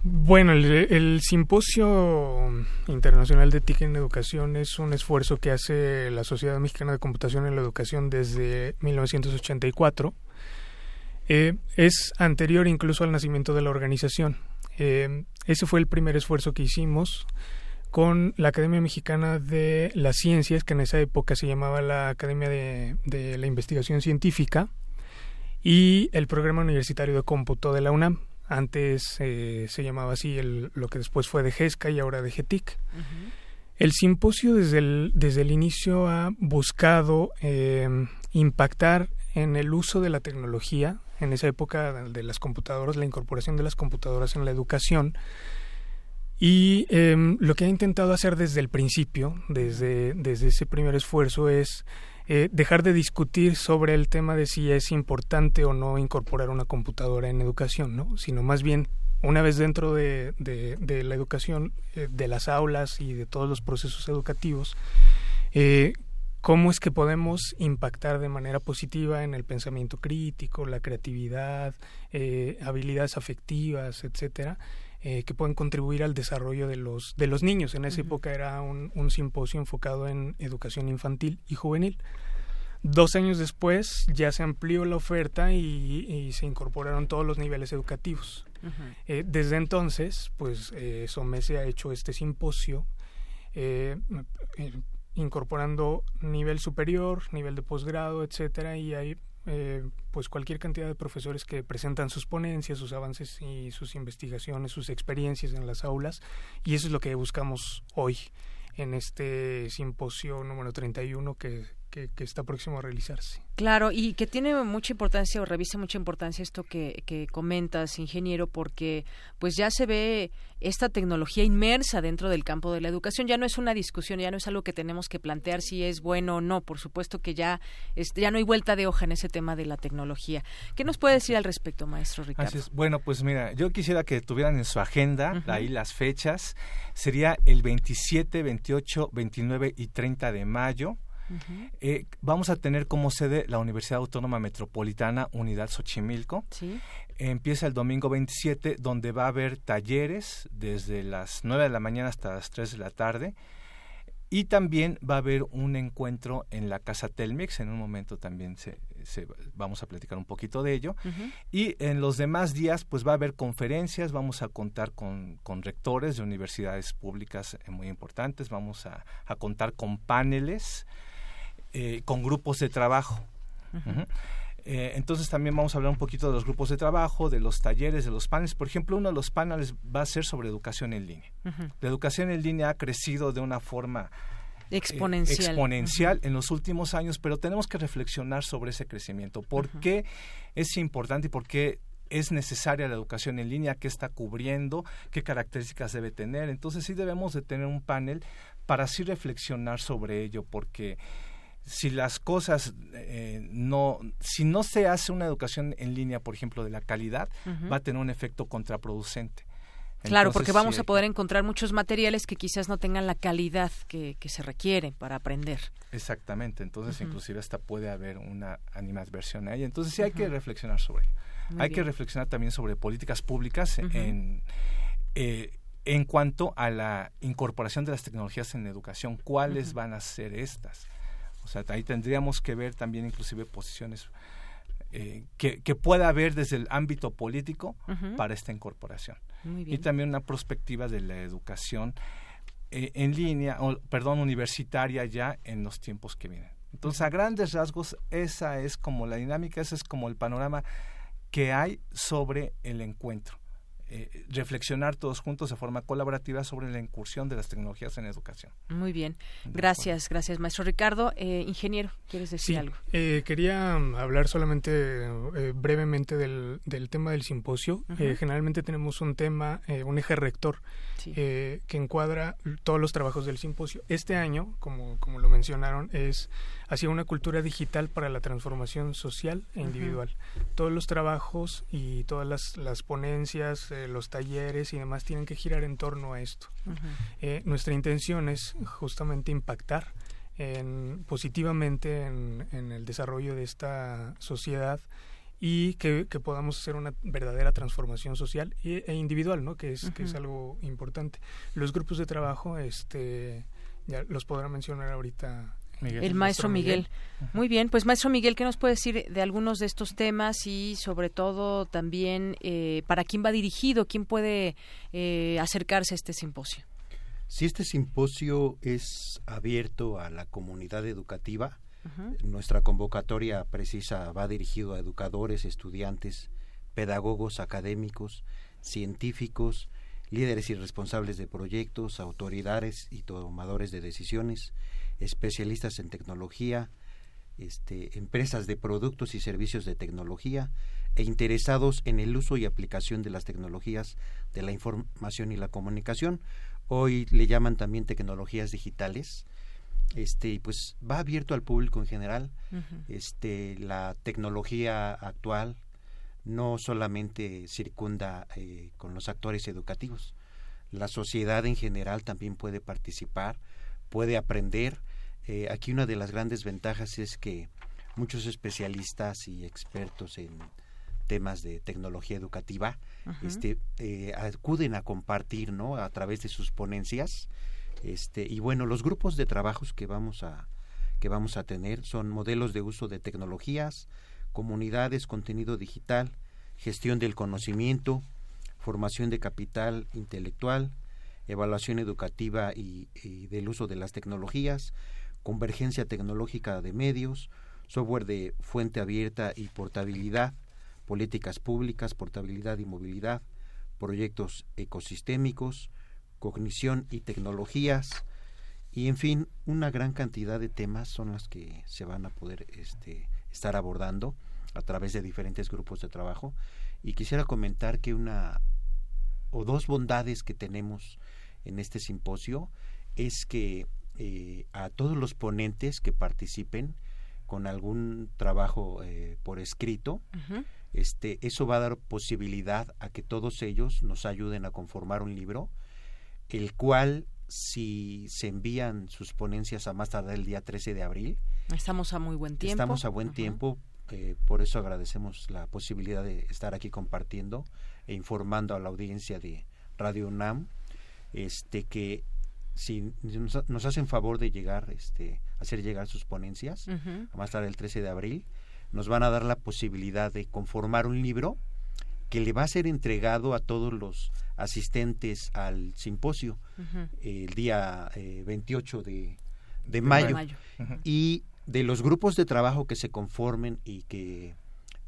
Bueno, el, Simposio Internacional de TIC en Educación es un esfuerzo que hace la Sociedad Mexicana de Computación en la Educación desde 1984. Eh, es anterior incluso al nacimiento de la organización. Eh, ese fue el primer esfuerzo que hicimos con la Academia Mexicana de las Ciencias, que en esa época se llamaba la Academia de la Investigación Científica, y el Programa Universitario de Cómputo de la UNAM antes eh, se llamaba así el, lo que después fue de GESCA y ahora de GETIC. El simposio desde el, desde el inicio ha buscado eh, impactar en el uso de la tecnología, en esa época de las computadoras, la incorporación de las computadoras en la educación. Y em, lo que ha intentado hacer desde el principio, desde, desde ese primer esfuerzo, es eh, dejar de discutir sobre el tema de si es importante o no incorporar una computadora en educación, ¿no? sino más bien una vez dentro de, de, la educación, eh, de las aulas y de todos los procesos educativos, eh, cómo es que podemos impactar de manera positiva en el pensamiento crítico, la creatividad, eh, habilidades afectivas, etcétera, eh, que pueden contribuir al desarrollo de los de los niños. En esa época era un, simposio enfocado en educación infantil y juvenil. Dos años después ya se amplió la oferta y, se incorporaron todos los niveles educativos. Eh, desde entonces, pues SOMESE ha hecho este simposio incorporando nivel superior, nivel de posgrado, etcétera, y hay eh, pues cualquier cantidad de profesores que presentan sus ponencias, sus avances y sus investigaciones, sus experiencias en las aulas, y eso es lo que buscamos hoy en este simposio número 31 que, que, que está próximo a realizarse. Claro, y que tiene mucha importancia o revisa mucha importancia esto que, que, comentas, ingeniero, porque pues ya se ve esta tecnología inmersa dentro del campo de la educación. Ya no es una discusión, ya no es algo que tenemos que plantear si es bueno o no. Por supuesto que ya, este, ya no hay vuelta de hoja en ese tema de la tecnología. ¿Qué nos puede decir al respecto, maestro Ricardo? Bueno, pues mira, yo quisiera que tuvieran en su agenda ahí las fechas. Sería el 27, 28, 29 y 30 de mayo eh, vamos a tener como sede la Universidad Autónoma Metropolitana Unidad Xochimilco. Empieza el domingo 27, donde va a haber talleres desde las 9 de la mañana hasta las 3 de la tarde. Y también va a haber un encuentro en la Casa Telmex. En un momento también se, vamos a platicar un poquito de ello. Y en los demás días, pues va a haber conferencias. Vamos a contar con, rectores de universidades públicas eh, muy importantes. Vamos a contar con paneles eh, con grupos de trabajo. Eh, entonces también vamos a hablar un poquito de los grupos de trabajo, de los talleres, de los paneles. Por ejemplo, uno de los paneles va a ser sobre educación en línea. La educación en línea ha crecido de una forma eh, exponencial, en los últimos años, pero tenemos que reflexionar sobre ese crecimiento. ¿Por qué es importante y por qué es necesaria la educación en línea? ¿Qué está cubriendo? ¿Qué características debe tener? Entonces sí debemos de tener un panel para así reflexionar sobre ello, porque si las cosas eh, no, si no se hace una educación en línea, por ejemplo, de la calidad, va a tener un efecto contraproducente. Claro, porque vamos a poder encontrar muchos materiales que quizás no tengan la calidad que, se requiere para aprender. Exactamente, entonces inclusive hasta puede haber una animadversión ahí. Entonces sí hay que reflexionar sobre ello. hay que reflexionar también sobre políticas públicas en, eh, en cuanto a la incorporación de las tecnologías en educación. ¿Cuáles van a ser estas? O sea, ahí tendríamos que ver también inclusive posiciones eh, que, pueda haber desde el ámbito político para esta incorporación. Y también una perspectiva de la educación eh, en línea, o, perdón, universitaria ya en los tiempos que vienen. Entonces, a grandes rasgos, esa es como la dinámica, ese es como el panorama que hay sobre el encuentro. Eh, reflexionar todos juntos de forma colaborativa sobre la incursión de las tecnologías en educación. Muy bien, gracias, gracias maestro Ricardo. Eh, ingeniero, ¿quieres decir algo? Eh, quería mm, hablar solamente brevemente del, del, tema del simposio. generalmente tenemos un tema, un eje rector que encuadra todos los trabajos del simposio. Este año, como, como lo mencionaron, es hacia una cultura digital para la transformación social e individual. Todos los trabajos y todas las, las ponencias, eh, los talleres y demás tienen que girar en torno a esto. Eh, nuestra intención es justamente impactar en, positivamente en, en, el desarrollo de esta sociedad y que, que, podamos hacer una verdadera transformación social e, individual, ¿no? que, es, que es algo importante. Los grupos de trabajo, este, ya los podrá mencionar ahorita el maestro Miguel. Muy bien, pues maestro Miguel, ¿qué nos puede decir de algunos de estos temas y sobre todo también eh, para quién va dirigido, quién puede eh, acercarse a este simposio? Si este simposio es abierto a la comunidad educativa, nuestra convocatoria precisa va dirigido a educadores, estudiantes, pedagogos, académicos, científicos, líderes y responsables de proyectos, autoridades y tomadores de decisiones, especialistas en tecnología, este, empresas de productos y servicios de tecnología e interesados en el uso y aplicación de las tecnologías de la información y la comunicación. Hoy le llaman también tecnologías digitales. Este, pues va abierto al público en general. Este, la tecnología actual no solamente circunda eh, con los actores educativos. La sociedad en general también puede participar, puede aprender. Eh, aquí una de las grandes ventajas es que muchos especialistas y expertos en temas de tecnología educativa este, eh, acuden a compartir ¿no? a través de sus ponencias. Este, y bueno, los grupos de trabajos que vamos a, que vamos a tener son modelos de uso de tecnologías, comunidades, contenido digital, gestión del conocimiento, formación de capital intelectual, evaluación educativa y, del uso de las tecnologías, convergencia tecnológica de medios, software de fuente abierta y portabilidad, políticas públicas, portabilidad y movilidad, proyectos ecosistémicos, cognición y tecnologías, y en fin, una gran cantidad de temas son las que se van a poder este, estar abordando a través de diferentes grupos de trabajo. Y quisiera comentar que una o dos bondades que tenemos en este simposio es que eh, a todos los ponentes que participen con algún trabajo eh, por escrito, este, eso va a dar posibilidad a que todos ellos nos ayuden a conformar un libro, el cual si se envían sus ponencias a más tardar el día 13 de abril. Estamos a muy buen tiempo. Estamos a buen tiempo, eh, por eso agradecemos la posibilidad de estar aquí compartiendo e informando a la audiencia de Radio UNAM este que si nos, hacen favor de llegar este hacer llegar sus ponencias a más tarde el 13 de abril nos van a dar la posibilidad de conformar un libro que le va a ser entregado a todos los asistentes al simposio el día 28 eh, de, mayo, y de los grupos de trabajo que se conformen y que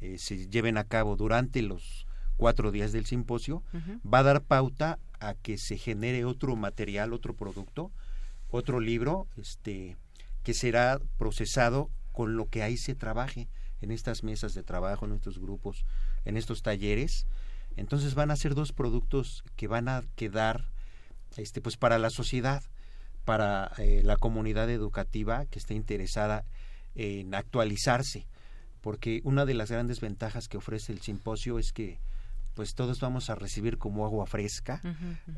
eh, se lleven a cabo durante los cuatro días del simposio va a dar pauta a que se genere otro material, otro producto, otro libro, este, que será procesado con lo que ahí se trabaje en estas mesas de trabajo, en estos grupos, en estos talleres. Entonces van a ser dos productos que van a quedar este, pues para la sociedad, para eh, la comunidad educativa que esté interesada en actualizarse, porque una de las grandes ventajas que ofrece el simposio es que pues todos vamos a recibir como agua fresca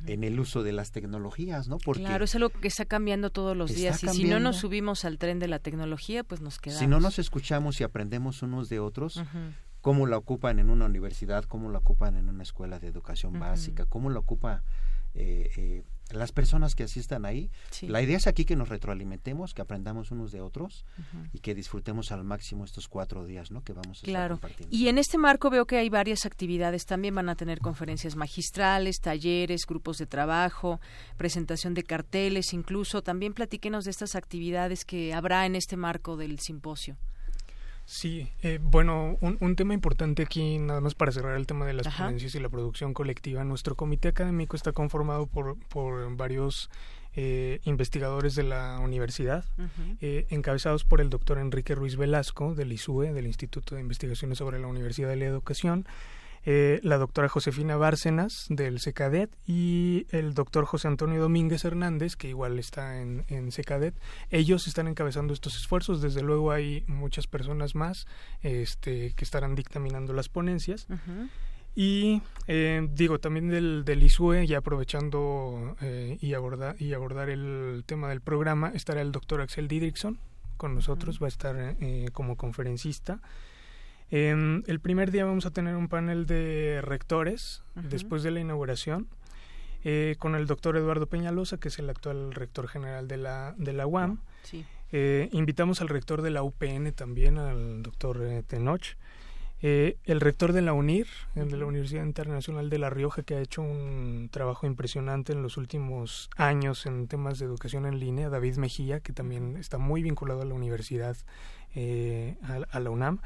en el uso de las tecnologías, ¿no? Porque claro, es algo que está cambiando todos los días y si no nos subimos al tren de la tecnología, pues nos quedamos. Si no nos escuchamos y aprendemos unos de otros, cómo la ocupan en una universidad, cómo la ocupan en una escuela de educación básica, cómo la ocupa eh, eh, las personas que asistan ahí. La idea es aquí que nos retroalimentemos, que aprendamos unos de otros y que disfrutemos al máximo estos cuatro días ¿no? que vamos a claro. estar compartiendo. Y en este marco veo que hay varias actividades. También van a tener conferencias magistrales, talleres, grupos de trabajo, presentación de carteles, incluso. También platíquenos de estas actividades que habrá en este marco del simposio. Sí, eh, bueno, un, tema importante aquí, nada más para cerrar el tema de las ponencias y la producción colectiva, nuestro comité académico está conformado por, por varios eh, investigadores de la universidad, eh, encabezados por el doctor Enrique Ruiz Velasco del ISUE, del Instituto de Investigaciones sobre la Universidad de la Educación, eh, la doctora Josefina Bárcenas del SECADET y el doctor José Antonio Domínguez Hernández, que igual está en, en SECADET. Ellos están encabezando estos esfuerzos. Desde luego hay muchas personas más este, que estarán dictaminando las ponencias. Y eh, digo, también del, del ISUE, ya aprovechando eh, y, aborda, y abordar el tema del programa, estará el doctor Axel Didrikson con nosotros, va a estar como conferencista. Em, el primer día vamos a tener un panel de rectores después de la inauguración eh, con el doctor Eduardo Peñalosa, que es el actual rector general de la, de la UAM. Eh, invitamos al rector de la UPN también, al doctor eh, Tenoch. el rector de la UNIR, el de la Universidad Internacional de La Rioja, que ha hecho un trabajo impresionante en los últimos años en temas de educación en línea, David Mejía, que también está muy vinculado a la universidad, a, la UNAM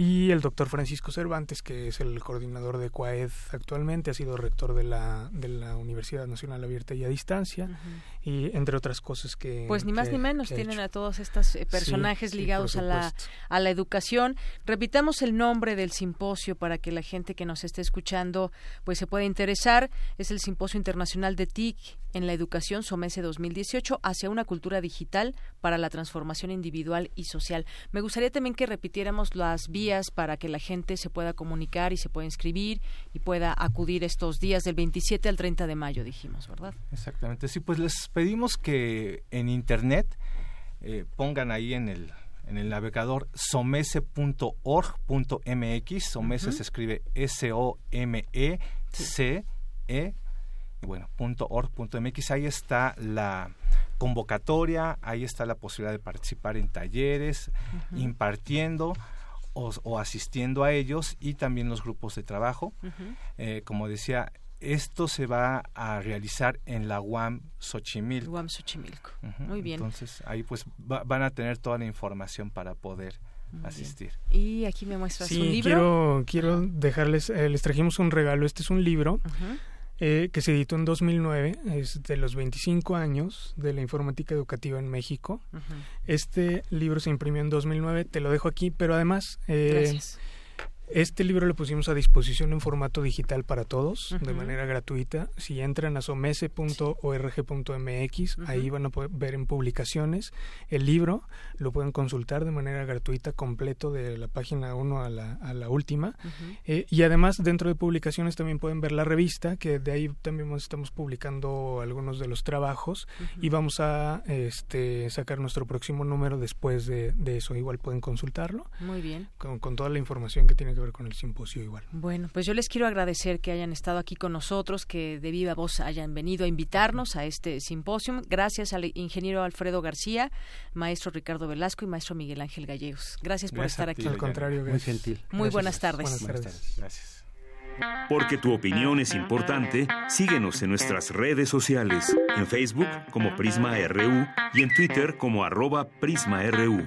y el doctor Francisco Cervantes, que es el coordinador de CUAED actualmente, ha sido rector de la, de la Universidad Nacional Abierta y a Distancia, y entre otras cosas que... Pues ni más ni menos tienen a todos estos eh, personajes ligados a, la, a la educación. Repitamos el nombre del simposio para que la gente que nos esté escuchando pues se pueda interesar. Es el Simposio Internacional de TIC en la Educación SOMESE 2018 hacia una cultura digital para la transformación individual y social. Me gustaría también que repitiéramos las vías para que la gente se pueda comunicar y se pueda inscribir y pueda acudir estos días del 27 al 30 de mayo, dijimos, ¿verdad? Exactamente. Sí, pues les pedimos que en internet eh, pongan ahí en el en el navegador somese.org.mx. Somese se escribe S-O-M-E-C-E. Y bueno, .org.mx. Ahí está la convocatoria, ahí está la posibilidad de participar en talleres, impartiendo o, asistiendo a ellos y también los grupos de trabajo. Eh, como decía, esto se va a realizar en la UAM Xochimilco. UAM Xochimilco. Muy bien. Entonces ahí pues van a tener toda la información para poder asistir. Y aquí me muestras un libro. Quiero, quiero dejarles, eh, les trajimos un regalo. Este es un libro eh, que se editó en 2009, es de los 25 años de la informática educativa en México. Este libro se imprimió en 2009, te lo dejo aquí, pero además... Eh, Gracias este libro lo pusimos a disposición en formato digital para todos, de manera gratuita. Si entran a somese.org.mx, ahí van a poder ver en publicaciones el libro, lo pueden consultar de manera gratuita, completo de la página 1 a la, a la última. Eh, y además, dentro de publicaciones también pueden ver la revista, que de ahí también estamos publicando algunos de los trabajos y vamos a este, sacar nuestro próximo número después de, eso. Igual pueden consultarlo. Muy bien. Con, con toda la información que tiene que ver con el simposio igual. Bueno, pues yo les quiero agradecer que hayan estado aquí con nosotros, que de viva voz hayan venido a invitarnos a este simposio. Gracias al ingeniero Alfredo García, maestro Ricardo Velasco y maestro Miguel Ángel Gallegos. Gracias por estar aquí. Al contrario, muy gentil. Muy buenas tardes. Buenas tardes. Gracias. Porque tu opinión es importante, síguenos en nuestras redes sociales, en Facebook como Prisma RU y en Twitter como arroba PrismaRU.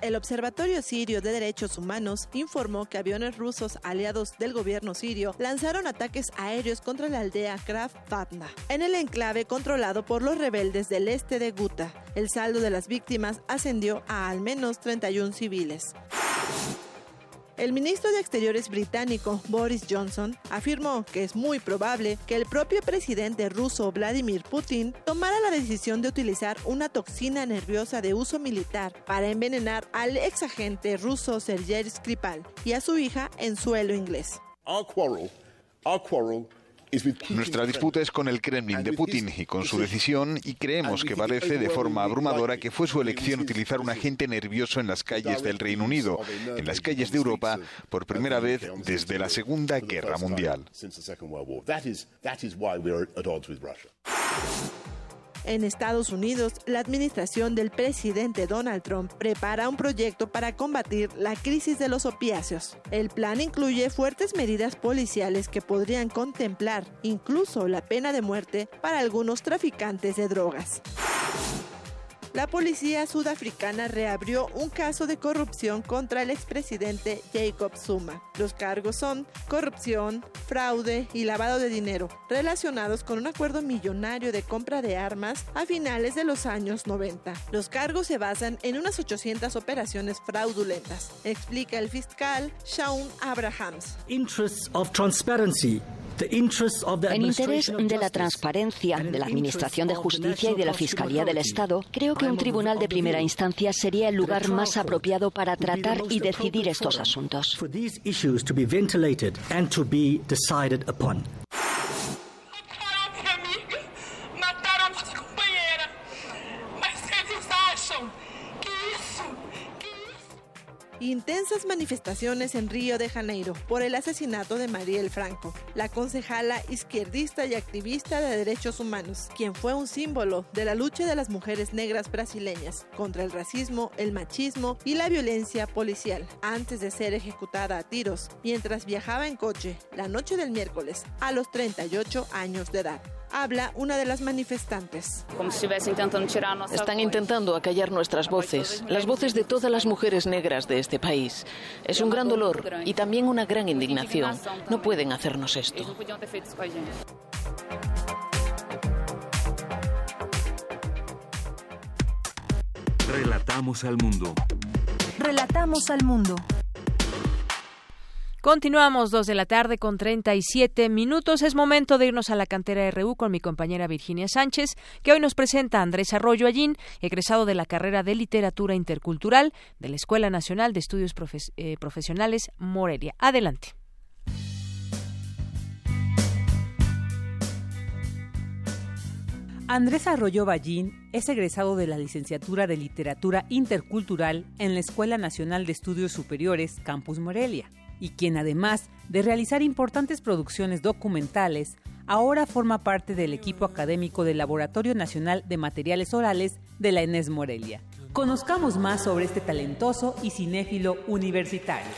El Observatorio Sirio de Derechos Humanos informó que aviones rusos aliados del gobierno sirio lanzaron ataques aéreos contra la aldea Kraf Fatna, en el enclave controlado por los rebeldes del este de Guta. El saldo de las víctimas ascendió a al menos 31 civiles. El ministro de Exteriores británico Boris Johnson afirmó que es muy probable que el propio presidente ruso Vladimir Putin tomara la decisión de utilizar una toxina nerviosa de uso militar para envenenar al exagente ruso Sergei Skripal y a su hija en suelo inglés. Nuestra disputa es con el Kremlin de Putin y con su decisión y creemos que parece de forma abrumadora que fue su elección utilizar un agente nervioso en las calles del Reino Unido, en las calles de Europa, por primera vez desde la Segunda Guerra Mundial. En Estados Unidos, la administración del presidente Donald Trump prepara un proyecto para combatir la crisis de los opiáceos. El plan incluye fuertes medidas policiales que podrían contemplar incluso la pena de muerte para algunos traficantes de drogas la policía sudafricana reabrió un caso de corrupción contra el expresidente Jacob Zuma. Los cargos son corrupción, fraude y lavado de dinero, relacionados con un acuerdo millonario de compra de armas a finales de los años 90. Los cargos se basan en unas 800 operaciones fraudulentas, explica el fiscal Shaun Abrahams. Interests of transparency en interés de la transparencia, de la Administración de Justicia y de la Fiscalía del Estado, creo que un tribunal de primera instancia sería el lugar más apropiado para tratar y decidir estos asuntos. Intensas manifestaciones en Río de Janeiro por el asesinato de Mariel Franco, la concejala izquierdista y activista de derechos humanos, quien fue un símbolo de la lucha de las mujeres negras brasileñas contra el racismo, el machismo y la violencia policial, antes de ser ejecutada a tiros mientras viajaba en coche la noche del miércoles a los 38 años de edad habla una de las manifestantes. Están intentando acallar nuestras voces, las voces de todas las mujeres negras de este país. Es un gran dolor y también una gran indignación. No pueden hacernos esto. Relatamos Relatamos al mundo. Relatamos al mundo. Continuamos dos de la tarde con 37 minutos. Es momento de irnos a la cantera RU con mi compañera Virginia Sánchez, que hoy nos presenta a Andrés Arroyo Allín, egresado de la carrera de Literatura Intercultural de la Escuela Nacional de Estudios eh, Profesionales Morelia. Adelante. Andrés Arroyo Ballín es egresado de la licenciatura de Literatura Intercultural en la Escuela Nacional de Estudios Superiores Campus Morelia, y quien además de realizar importantes producciones documentales, ahora forma parte del equipo académico del Laboratorio Nacional de Materiales Orales de la ENES Morelia. Conozcamos más sobre este talentoso y cinéfilo universitario.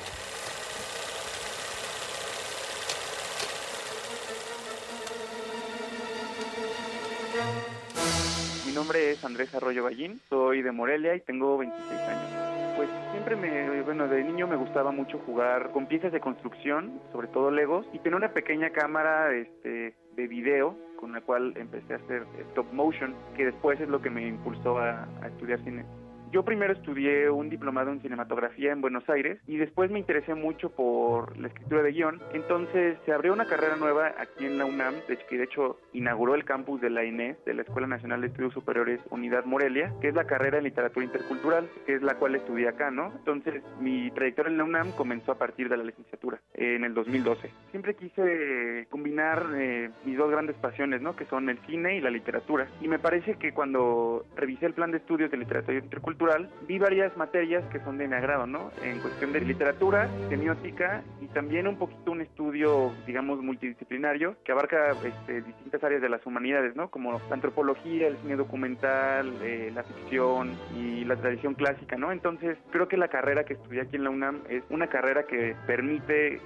nombre es Andrés Arroyo Ballín, soy de Morelia y tengo 26 años. Pues siempre me, bueno, de niño me gustaba mucho jugar con piezas de construcción, sobre todo Legos, y tenía una pequeña cámara este, de video con la cual empecé a hacer stop motion, que después es lo que me impulsó a estudiar cine. Yo primero estudié un diplomado en cinematografía en Buenos Aires y después me interesé mucho por la escritura de guion. Entonces se abrió una carrera nueva aquí en la UNAM, que de hecho inauguró el campus de la INES, de la Escuela Nacional de Estudios Superiores Unidad Morelia, que es la carrera en literatura intercultural, que es la cual estudié acá, ¿no? Entonces mi trayectoria en la UNAM comenzó a partir de la licenciatura, en el 2012. Siempre quise combinar eh, mis dos grandes pasiones, ¿no? Que son el cine y la literatura. Y me parece que cuando revisé el plan de estudios de literatura intercultural, vi varias materias que son de mi agrado, ¿no? En cuestión de literatura, semiótica y también un poquito un estudio, digamos, multidisciplinario que abarca este, distintas áreas de las humanidades, ¿no? Como la antropología, el cine documental, eh, la ficción y la tradición clásica, ¿no? Entonces, creo que la carrera que estudié aquí en la UNAM es una carrera que permite eh,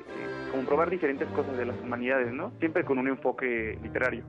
comprobar diferentes cosas de las humanidades, ¿no? Siempre con un enfoque literario.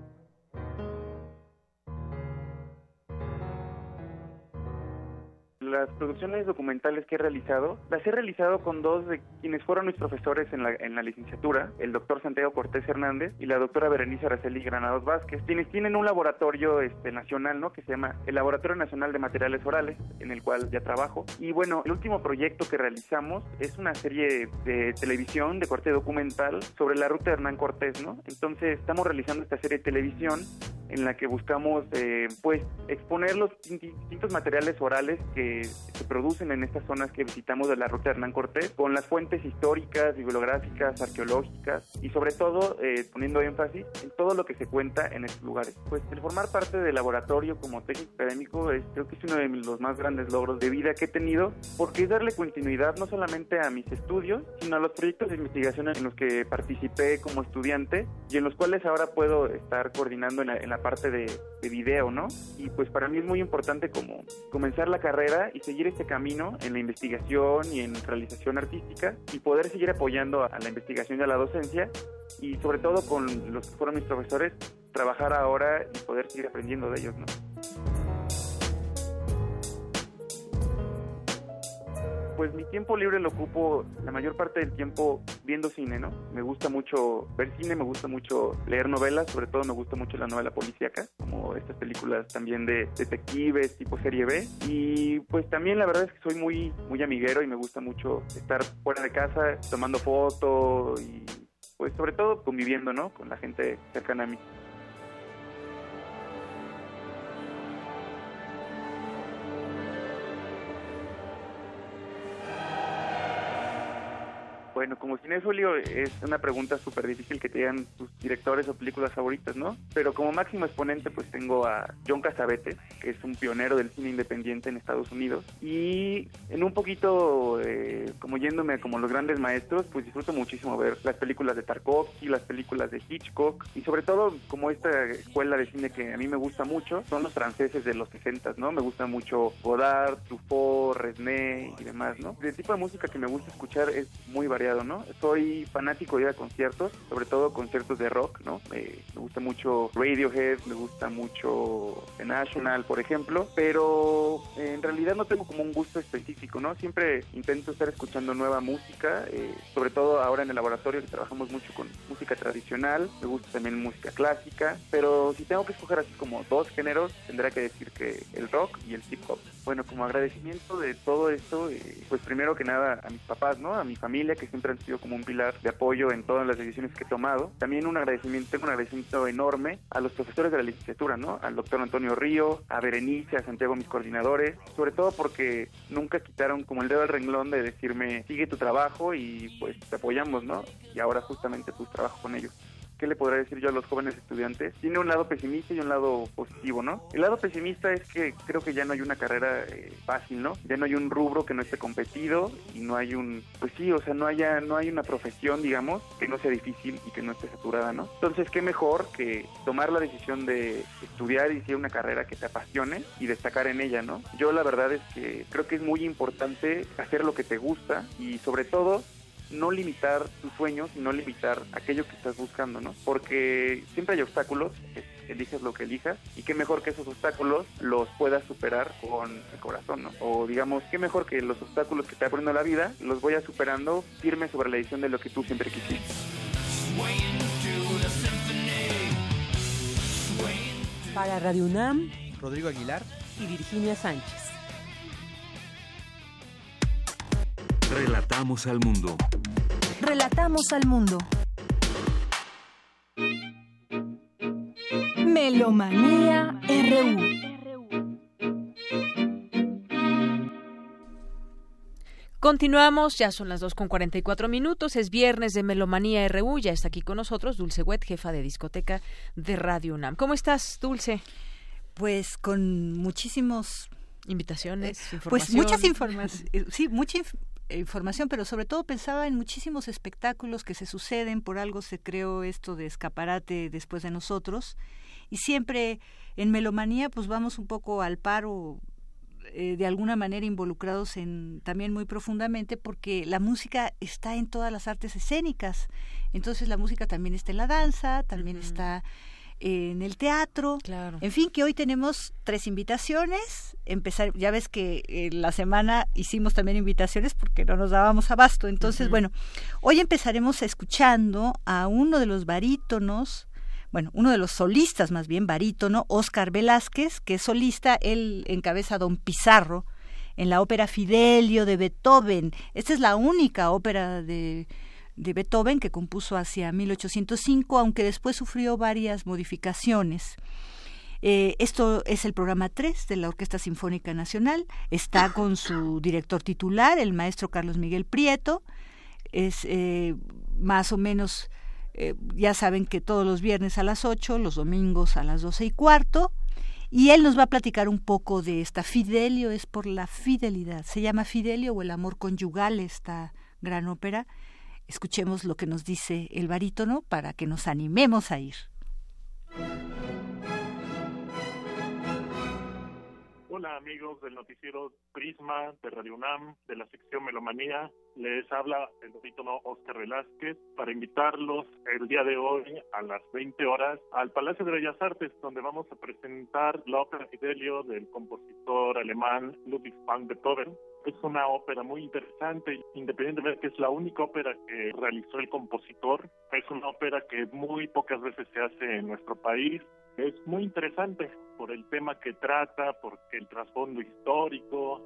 Las producciones documentales que he realizado, las he realizado con dos de quienes fueron mis profesores en la, en la licenciatura, el doctor Santiago Cortés Hernández y la doctora Berenice Araceli Granados Vázquez, quienes tienen un laboratorio este, nacional, ¿no? Que se llama el Laboratorio Nacional de Materiales Orales, en el cual ya trabajo. Y bueno, el último proyecto que realizamos es una serie de televisión, de corte documental, sobre la ruta de Hernán Cortés, ¿no? Entonces, estamos realizando esta serie de televisión en la que buscamos, eh, pues, exponer los distintos materiales orales que se producen en estas zonas que visitamos de la ruta Hernán Cortés, con las fuentes históricas, bibliográficas, arqueológicas y sobre todo eh, poniendo énfasis en todo lo que se cuenta en estos lugares. Pues el formar parte del laboratorio como técnico académico es, creo que es uno de los más grandes logros de vida que he tenido, porque es darle continuidad no solamente a mis estudios, sino a los proyectos de investigación en los que participé como estudiante y en los cuales ahora puedo estar coordinando en la, parte de, de video, ¿no? Y pues para mí es muy importante como comenzar la carrera y seguir este camino en la investigación y en realización artística y poder seguir apoyando a la investigación y a la docencia y sobre todo con los que fueron mis profesores, trabajar ahora y poder seguir aprendiendo de ellos, ¿no? Pues mi tiempo libre lo ocupo la mayor parte del tiempo viendo cine, ¿no? Me gusta mucho ver cine, me gusta mucho leer novelas, sobre todo me gusta mucho la novela policíaca, como estas películas también de detectives tipo serie B. Y pues también la verdad es que soy muy, muy amiguero y me gusta mucho estar fuera de casa tomando fotos y pues sobre todo conviviendo, ¿no? Con la gente cercana a mí. Bueno, como cinéfilo es una pregunta súper difícil que te digan tus directores o películas favoritas, ¿no? Pero como máximo exponente pues tengo a John Cassavetes, que es un pionero del cine independiente en Estados Unidos. Y en un poquito, eh, como yéndome como los grandes maestros, pues disfruto muchísimo ver las películas de Tarkovsky, las películas de Hitchcock y sobre todo como esta escuela de cine que a mí me gusta mucho, son los franceses de los 60, ¿no? Me gusta mucho Godard, Truffaut, Resné y demás, ¿no? El tipo de música que me gusta escuchar es muy variado Soy fanático de ir a conciertos, sobre todo conciertos de rock, ¿no? me gusta mucho Radiohead, me gusta mucho The National, por ejemplo, pero en realidad no tengo como un gusto específico, ¿no? Siempre intento estar escuchando nueva música, eh, sobre todo ahora en el laboratorio que trabajamos mucho con música tradicional, me gusta también música clásica, pero si tengo que escoger así como dos géneros, tendría que decir que el rock y el hip hop. Bueno, como agradecimiento de todo esto, eh, pues primero que nada a mis papás, ¿no? A mi familia, que siempre han sido como un pilar de apoyo en todas las decisiones que he tomado. También un agradecimiento, tengo un agradecimiento enorme a los profesores de la licenciatura, ¿no? Al doctor Antonio Río, a Berenice, a Santiago, mis coordinadores, sobre todo porque nunca quitaron como el dedo del renglón de decirme, sigue tu trabajo y pues te apoyamos, ¿no? Y ahora justamente pues trabajo con ellos. ¿Qué le podría decir yo a los jóvenes estudiantes? Tiene un lado pesimista y un lado positivo, ¿no? El lado pesimista es que creo que ya no hay una carrera eh, fácil, ¿no? Ya no hay un rubro que no esté competido y no hay un, pues sí, o sea, no haya, no hay una profesión, digamos, que no sea difícil y que no esté saturada, ¿no? Entonces, qué mejor que tomar la decisión de estudiar y hacer una carrera que te apasione y destacar en ella, ¿no? Yo la verdad es que creo que es muy importante hacer lo que te gusta y sobre todo no limitar tus sueños y no limitar aquello que estás buscando, ¿no? Porque siempre hay obstáculos, eliges lo que elijas y qué mejor que esos obstáculos los puedas superar con el corazón, ¿no? O digamos, qué mejor que los obstáculos que te está poniendo la vida los voy a superando firme sobre la edición de lo que tú siempre quisiste. Para Radio UNAM, Rodrigo Aguilar y Virginia Sánchez. Relatamos al mundo. Relatamos al mundo. Melomanía RU. Continuamos, ya son las 2 con 44 minutos, es viernes de Melomanía RU, ya está aquí con nosotros Dulce Wet, jefa de discoteca de Radio UNAM. ¿Cómo estás, Dulce? Pues con muchísimos invitaciones, información. Pues muchas informaciones, sí, mucha información, pero sobre todo pensaba en muchísimos espectáculos que se suceden, por algo se creó esto de escaparate después de nosotros, y siempre en Melomanía pues vamos un poco al paro eh, de alguna manera involucrados en también muy profundamente porque la música está en todas las artes escénicas. Entonces la música también está en la danza también está en el teatro. Claro. En fin, que hoy tenemos tres invitaciones. Empezar, ya ves que en la semana hicimos también invitaciones porque no nos dábamos abasto. Entonces, bueno, hoy empezaremos escuchando a uno de los barítonos, bueno, uno de los solistas más bien, barítono, Oscar Velázquez, que es solista, él encabeza a Don Pizarro en la ópera Fidelio de Beethoven. Esta es la única ópera de de Beethoven que compuso hacia 1805, aunque después sufrió varias modificaciones. Eh, esto es el programa 3 de la Orquesta Sinfónica Nacional. Está con su director titular, el maestro Carlos Miguel Prieto. Es eh, más o menos, eh, ya saben que todos los viernes a las 8, los domingos a las 12 y cuarto. Y él nos va a platicar un poco de esta Fidelio, es por la fidelidad. Se llama Fidelio o el amor conyugal, esta gran ópera Escuchemos lo que nos dice el barítono para que nos animemos a ir. Hola amigos del noticiero Prisma de Radio UNAM, de la sección Melomanía. Les habla el barítono Oscar Velázquez para invitarlos el día de hoy a las 20 horas al Palacio de Bellas Artes, donde vamos a presentar la ópera Fidelio del compositor alemán Ludwig van Beethoven es una ópera muy interesante, independientemente de que es la única ópera que realizó el compositor. Es una ópera que muy pocas veces se hace en nuestro país. Es muy interesante por el tema que trata, porque el trasfondo histórico,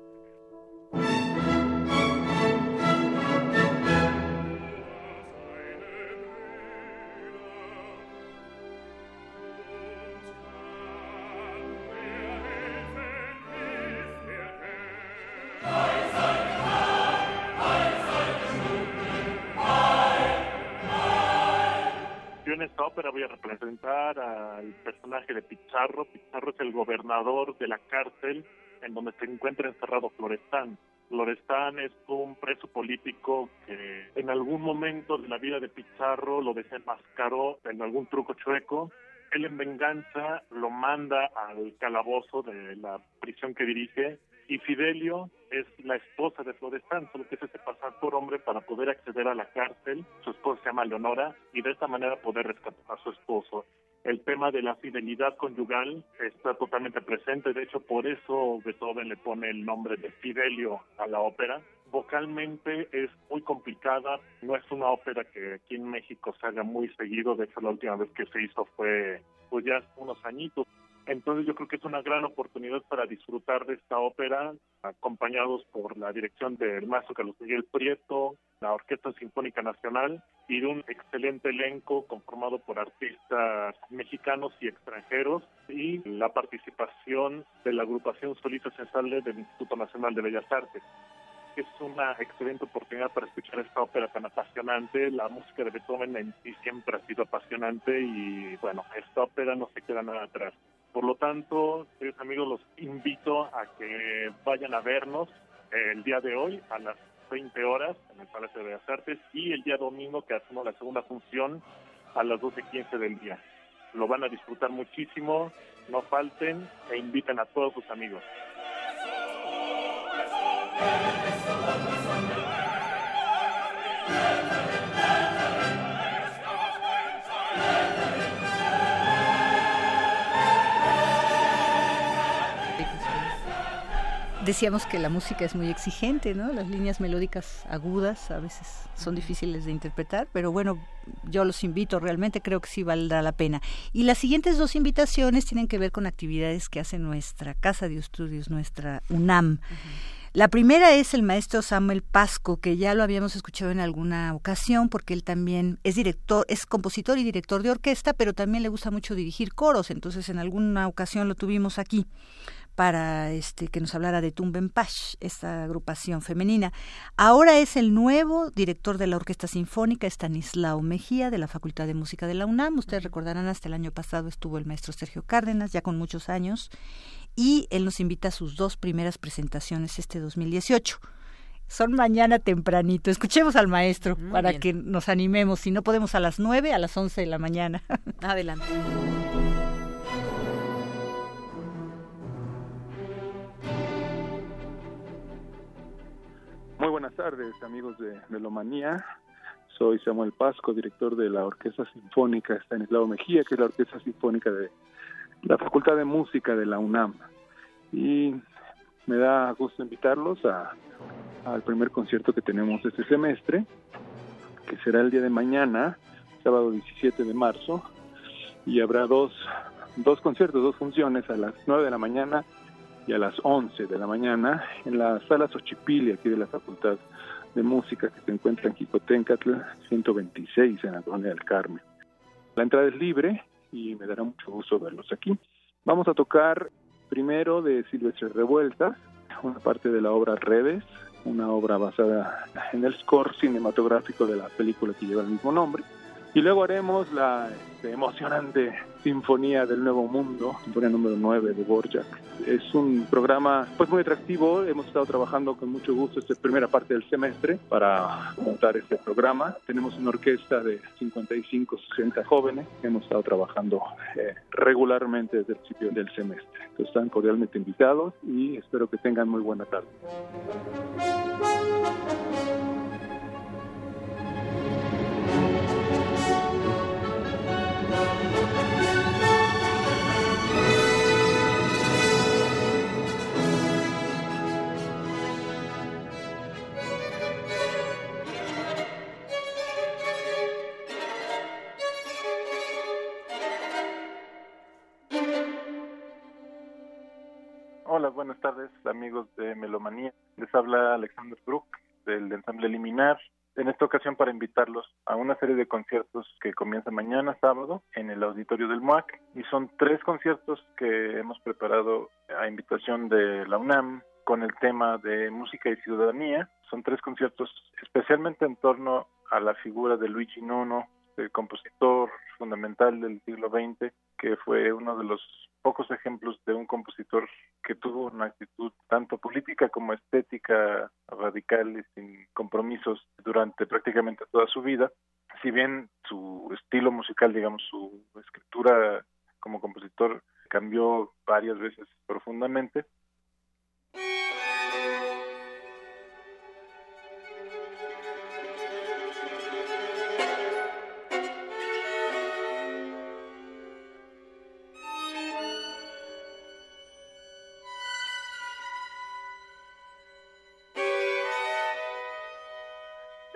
en esta ópera voy a representar al personaje de Pizarro. Pizarro es el gobernador de la cárcel en donde se encuentra encerrado Florestán. Florestán es un preso político que en algún momento de la vida de Pizarro lo desenmascaró en algún truco chueco. Él en venganza lo manda al calabozo de la prisión que dirige y Fidelio es la esposa de Florestán, solo que se hace pasar por hombre para poder acceder a la cárcel. Su esposa se llama Leonora y de esta manera poder rescatar a su esposo. El tema de la fidelidad conyugal está totalmente presente, de hecho por eso Beethoven le pone el nombre de Fidelio a la ópera. Vocalmente es muy complicada, no es una ópera que aquí en México se haga muy seguido, de hecho la última vez que se hizo fue pues ya hace unos añitos, Entonces yo creo que es una gran oportunidad para disfrutar de esta ópera, acompañados por la dirección del maestro Carlos Miguel Prieto, la Orquesta Sinfónica Nacional y de un excelente elenco conformado por artistas mexicanos y extranjeros y la participación de la agrupación Solista Sensible del Instituto Nacional de Bellas Artes es una excelente oportunidad para escuchar esta ópera tan apasionante. La música de Beethoven en sí siempre ha sido apasionante y bueno, esta ópera no se queda nada atrás. Por lo tanto, queridos amigos, los invito a que vayan a vernos el día de hoy a las 20 horas en el Palacio de Bellas Artes y el día domingo que hacemos la segunda función a las 12.15 del día. Lo van a disfrutar muchísimo, no falten e inviten a todos sus amigos. Decíamos que la música es muy exigente, ¿no? Las líneas melódicas agudas a veces son difíciles de interpretar, pero bueno, yo los invito, realmente creo que sí valdrá la pena. Y las siguientes dos invitaciones tienen que ver con actividades que hace nuestra Casa de Estudios, nuestra UNAM. La primera es el maestro Samuel Pasco, que ya lo habíamos escuchado en alguna ocasión, porque él también es director, es compositor y director de orquesta, pero también le gusta mucho dirigir coros, entonces en alguna ocasión lo tuvimos aquí para este que nos hablara de Tumbenpash, esta agrupación femenina. Ahora es el nuevo director de la Orquesta Sinfónica, Stanislao Mejía, de la Facultad de Música de la UNAM. Ustedes recordarán, hasta el año pasado estuvo el maestro Sergio Cárdenas, ya con muchos años, y él nos invita a sus dos primeras presentaciones este 2018 son mañana tempranito. Escuchemos al maestro para que nos animemos. Si no podemos a las nueve, a las once de la mañana. Adelante. Muy buenas tardes, amigos de Melomanía. Soy Samuel Pasco, director de la Orquesta Sinfónica Estanislao Mejía, que es la Orquesta Sinfónica de la Facultad de Música de la UNAM. Y me da gusto invitarlos a, al primer concierto que tenemos este semestre, que será el día de mañana, sábado 17 de marzo, y habrá dos, dos conciertos, dos funciones a las 9 de la mañana y a las 11 de la mañana en la sala Xochipilli, aquí de la Facultad de Música, que se encuentra en Jicotencatl 126, en la Colonia del Carmen. La entrada es libre y me dará mucho gusto verlos aquí. Vamos a tocar primero de Silvestre Revueltas, una parte de la obra Redes, una obra basada en el score cinematográfico de la película que lleva el mismo nombre. Y luego haremos la este, emocionante Sinfonía del Nuevo Mundo, Sinfonía número 9 de Borjak. Es un programa pues muy atractivo, hemos estado trabajando con mucho gusto esta primera parte del semestre para montar este programa. Tenemos una orquesta de 55, 60 jóvenes hemos estado trabajando eh, regularmente desde el principio del semestre. están cordialmente invitados y espero que tengan muy buena tarde. Buenas tardes amigos de Melomanía. Les habla Alexander Brook del ensamble Liminar. En esta ocasión para invitarlos a una serie de conciertos que comienza mañana sábado en el auditorio del MUAC y son tres conciertos que hemos preparado a invitación de la UNAM con el tema de música y ciudadanía. Son tres conciertos especialmente en torno a la figura de Luigi Nono, el compositor fundamental del siglo XX, que fue uno de los pocos ejemplos de un compositor que tuvo una actitud tanto política como estética radical y sin compromisos durante prácticamente toda su vida. Si bien su estilo musical, digamos, su escritura como compositor cambió varias veces profundamente,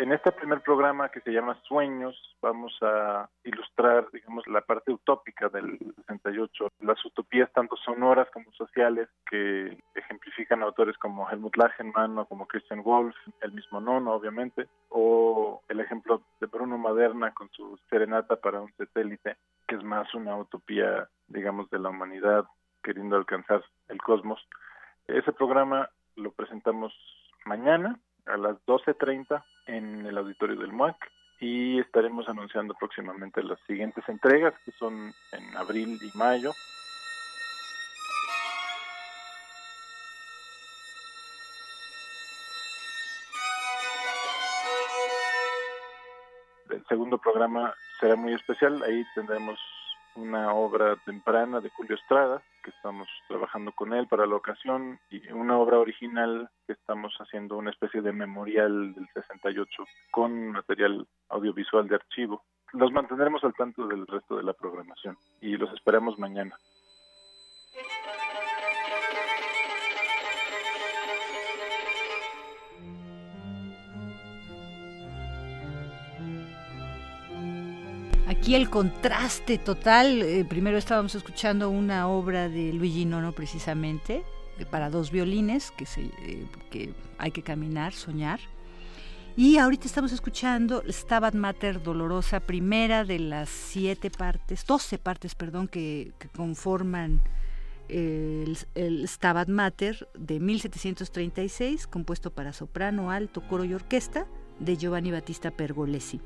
En este primer programa que se llama Sueños, vamos a ilustrar, digamos, la parte utópica del 68, las utopías tanto sonoras como sociales que ejemplifican autores como Helmut Lachenmann o como Christian Wolff, el mismo Nono, obviamente, o el ejemplo de Bruno Maderna con su Serenata para un satélite, que es más una utopía, digamos, de la humanidad queriendo alcanzar el cosmos. Ese programa lo presentamos mañana a las 12.30 en el auditorio del MUAC y estaremos anunciando próximamente las siguientes entregas que son en abril y mayo. El segundo programa será muy especial, ahí tendremos una obra temprana de Julio Estrada, que estamos trabajando con él para la ocasión, y una obra original que estamos haciendo una especie de memorial del 68 con material audiovisual de archivo. Los mantendremos al tanto del resto de la programación y los esperamos mañana. Aquí el contraste total. Eh, primero estábamos escuchando una obra de Luigi Nono precisamente, para dos violines, que, se, eh, que hay que caminar, soñar. Y ahorita estamos escuchando Stabat Mater Dolorosa, primera de las siete partes, doce partes, perdón, que, conforman eh, el, el, Stabat Mater de 1736, compuesto para soprano, alto, coro y orquesta, de Giovanni Battista Pergolesi.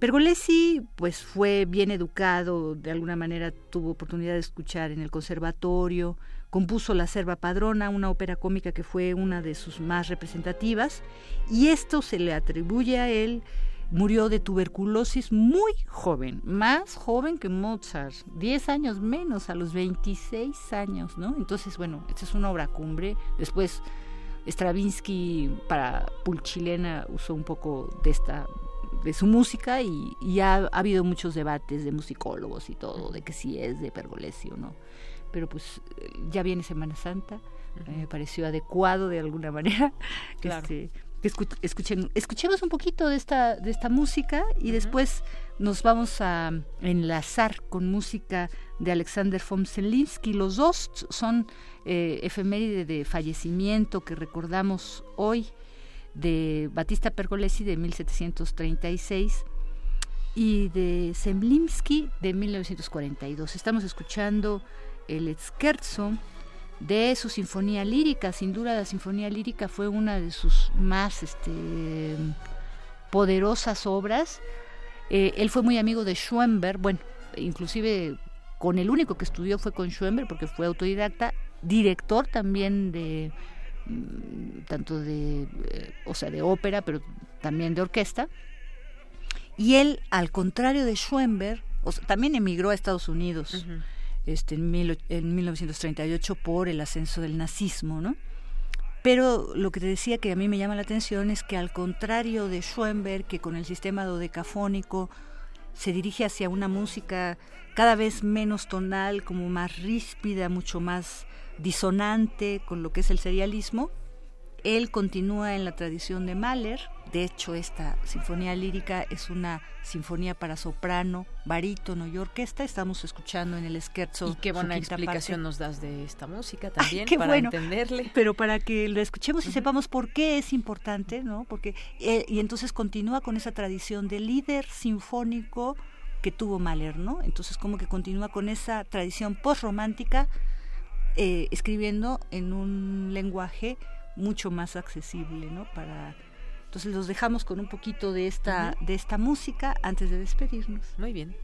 Pergolesi pues fue bien educado, de alguna manera tuvo oportunidad de escuchar en el conservatorio, compuso La Serva Padrona, una ópera cómica que fue una de sus más representativas, y esto se le atribuye a él. Murió de tuberculosis muy joven, más joven que Mozart, 10 años menos, a los 26 años, ¿no? Entonces, bueno, esta es una obra cumbre. Después, Stravinsky para Pulchilena usó un poco de esta de su música y, ha, habido muchos debates de musicólogos y todo, de que si es de Pergolesi o no. Pero pues ya viene Semana Santa, me pareció adecuado de alguna manera. Claro. Este, escuchen, escuchemos un poquito de esta, de esta música y después nos vamos a enlazar con música de Alexander von Zelinsky. Los dos son eh, efeméride de fallecimiento que recordamos hoy de Batista Pergolesi de 1736 y de Zemlinsky de 1942. Estamos escuchando el Scherzo de su sinfonía lírica. Sin duda la sinfonía lírica fue una de sus más este, poderosas obras. Eh, él fue muy amigo de Schoenberg, bueno, inclusive con el único que estudió fue con Schoenberg porque fue autodidacta, director también de tanto de, eh, o sea, de ópera, pero también de orquesta. Y él, al contrario de Schoenberg, también emigró a Estados Unidos este, en, en 1938 por el ascenso del nazismo, ¿no? Pero lo que te decía que a mí me llama la atención es que al contrario de Schoenberg, que con el sistema dodecafónico se dirige hacia una música cada vez menos tonal, como más ríspida, mucho más disonante con lo que es el serialismo. Él continúa en la tradición de Mahler. De hecho, esta sinfonía lírica es una sinfonía para soprano, barítono y orquesta. Estamos escuchando en el scherzo. Y qué buena explicación nos das de esta música también para entenderle. Pero para que lo escuchemos y sepamos por qué es importante, ¿no? Porque eh, y entonces continúa con esa tradición de líder sinfónico que tuvo Mahler, ¿no? Entonces como que continúa con esa tradición postromántica eh, escribiendo en un lenguaje mucho más accesible, ¿no? Para entonces los dejamos con un poquito de esta de esta música antes de despedirnos. Muy bien.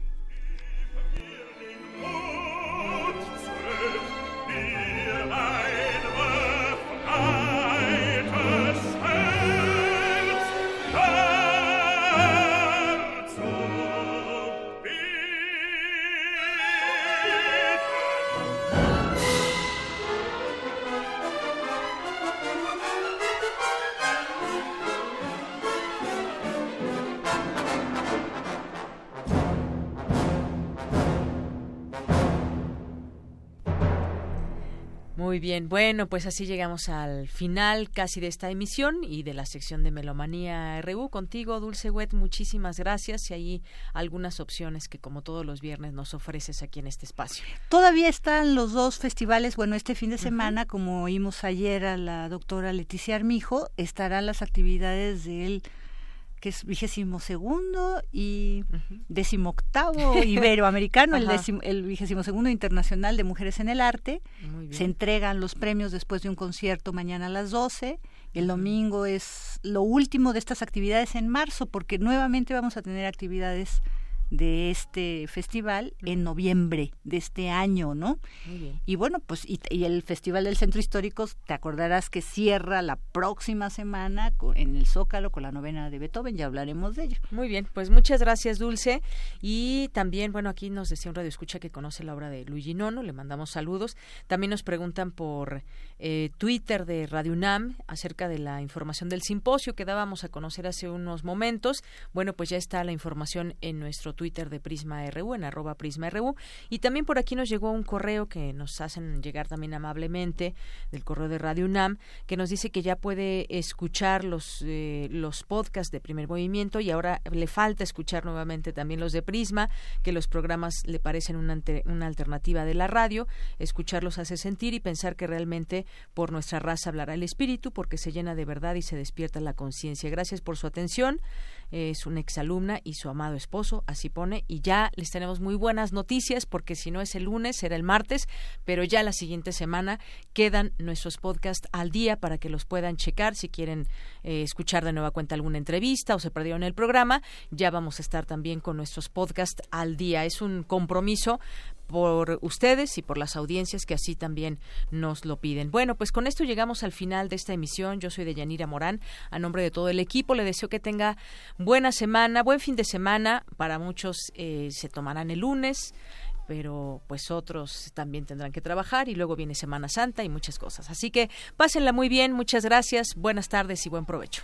Muy bien, bueno, pues así llegamos al final casi de esta emisión y de la sección de Melomanía RU. Contigo, Dulce Wet, muchísimas gracias y hay algunas opciones que como todos los viernes nos ofreces aquí en este espacio. Todavía están los dos festivales, bueno, este fin de semana, como oímos ayer a la doctora Leticia Armijo, estarán las actividades del que es vigésimo segundo y décimo octavo iberoamericano, el, el vigésimo segundo internacional de mujeres en el arte. Se entregan los premios después de un concierto mañana a las 12. El domingo es lo último de estas actividades en marzo, porque nuevamente vamos a tener actividades de este festival en noviembre de este año, ¿no? Y bueno, pues y, el Festival del Centro Histórico, te acordarás que cierra la próxima semana en el Zócalo con la novena de Beethoven, ya hablaremos de ello. Muy bien, pues muchas gracias Dulce y también, bueno, aquí nos decía un radio escucha que conoce la obra de Luigi Nono, le mandamos saludos. También nos preguntan por eh, Twitter de Radio UNAM acerca de la información del simposio que dábamos a conocer hace unos momentos. Bueno, pues ya está la información en nuestro Twitter de Prisma RU, en arroba Prisma RU. Y también por aquí nos llegó un correo que nos hacen llegar también amablemente del correo de Radio UNAM, que nos dice que ya puede escuchar los, eh, los podcasts de primer movimiento y ahora le falta escuchar nuevamente también los de Prisma, que los programas le parecen una, una alternativa de la radio. Escucharlos hace sentir y pensar que realmente por nuestra raza hablará el espíritu, porque se llena de verdad y se despierta la conciencia. Gracias por su atención. Es una exalumna y su amado esposo, así pone. Y ya les tenemos muy buenas noticias, porque si no es el lunes, será el martes, pero ya la siguiente semana quedan nuestros podcasts al día para que los puedan checar si quieren eh, escuchar de nueva cuenta alguna entrevista o se perdieron el programa. Ya vamos a estar también con nuestros podcasts al día. Es un compromiso por ustedes y por las audiencias que así también nos lo piden. Bueno, pues con esto llegamos al final de esta emisión. Yo soy de Yanira Morán. A nombre de todo el equipo le deseo que tenga buena semana, buen fin de semana. Para muchos eh, se tomarán el lunes pero pues otros también tendrán que trabajar y luego viene Semana Santa y muchas cosas. Así que pásenla muy bien, muchas gracias, buenas tardes y buen provecho.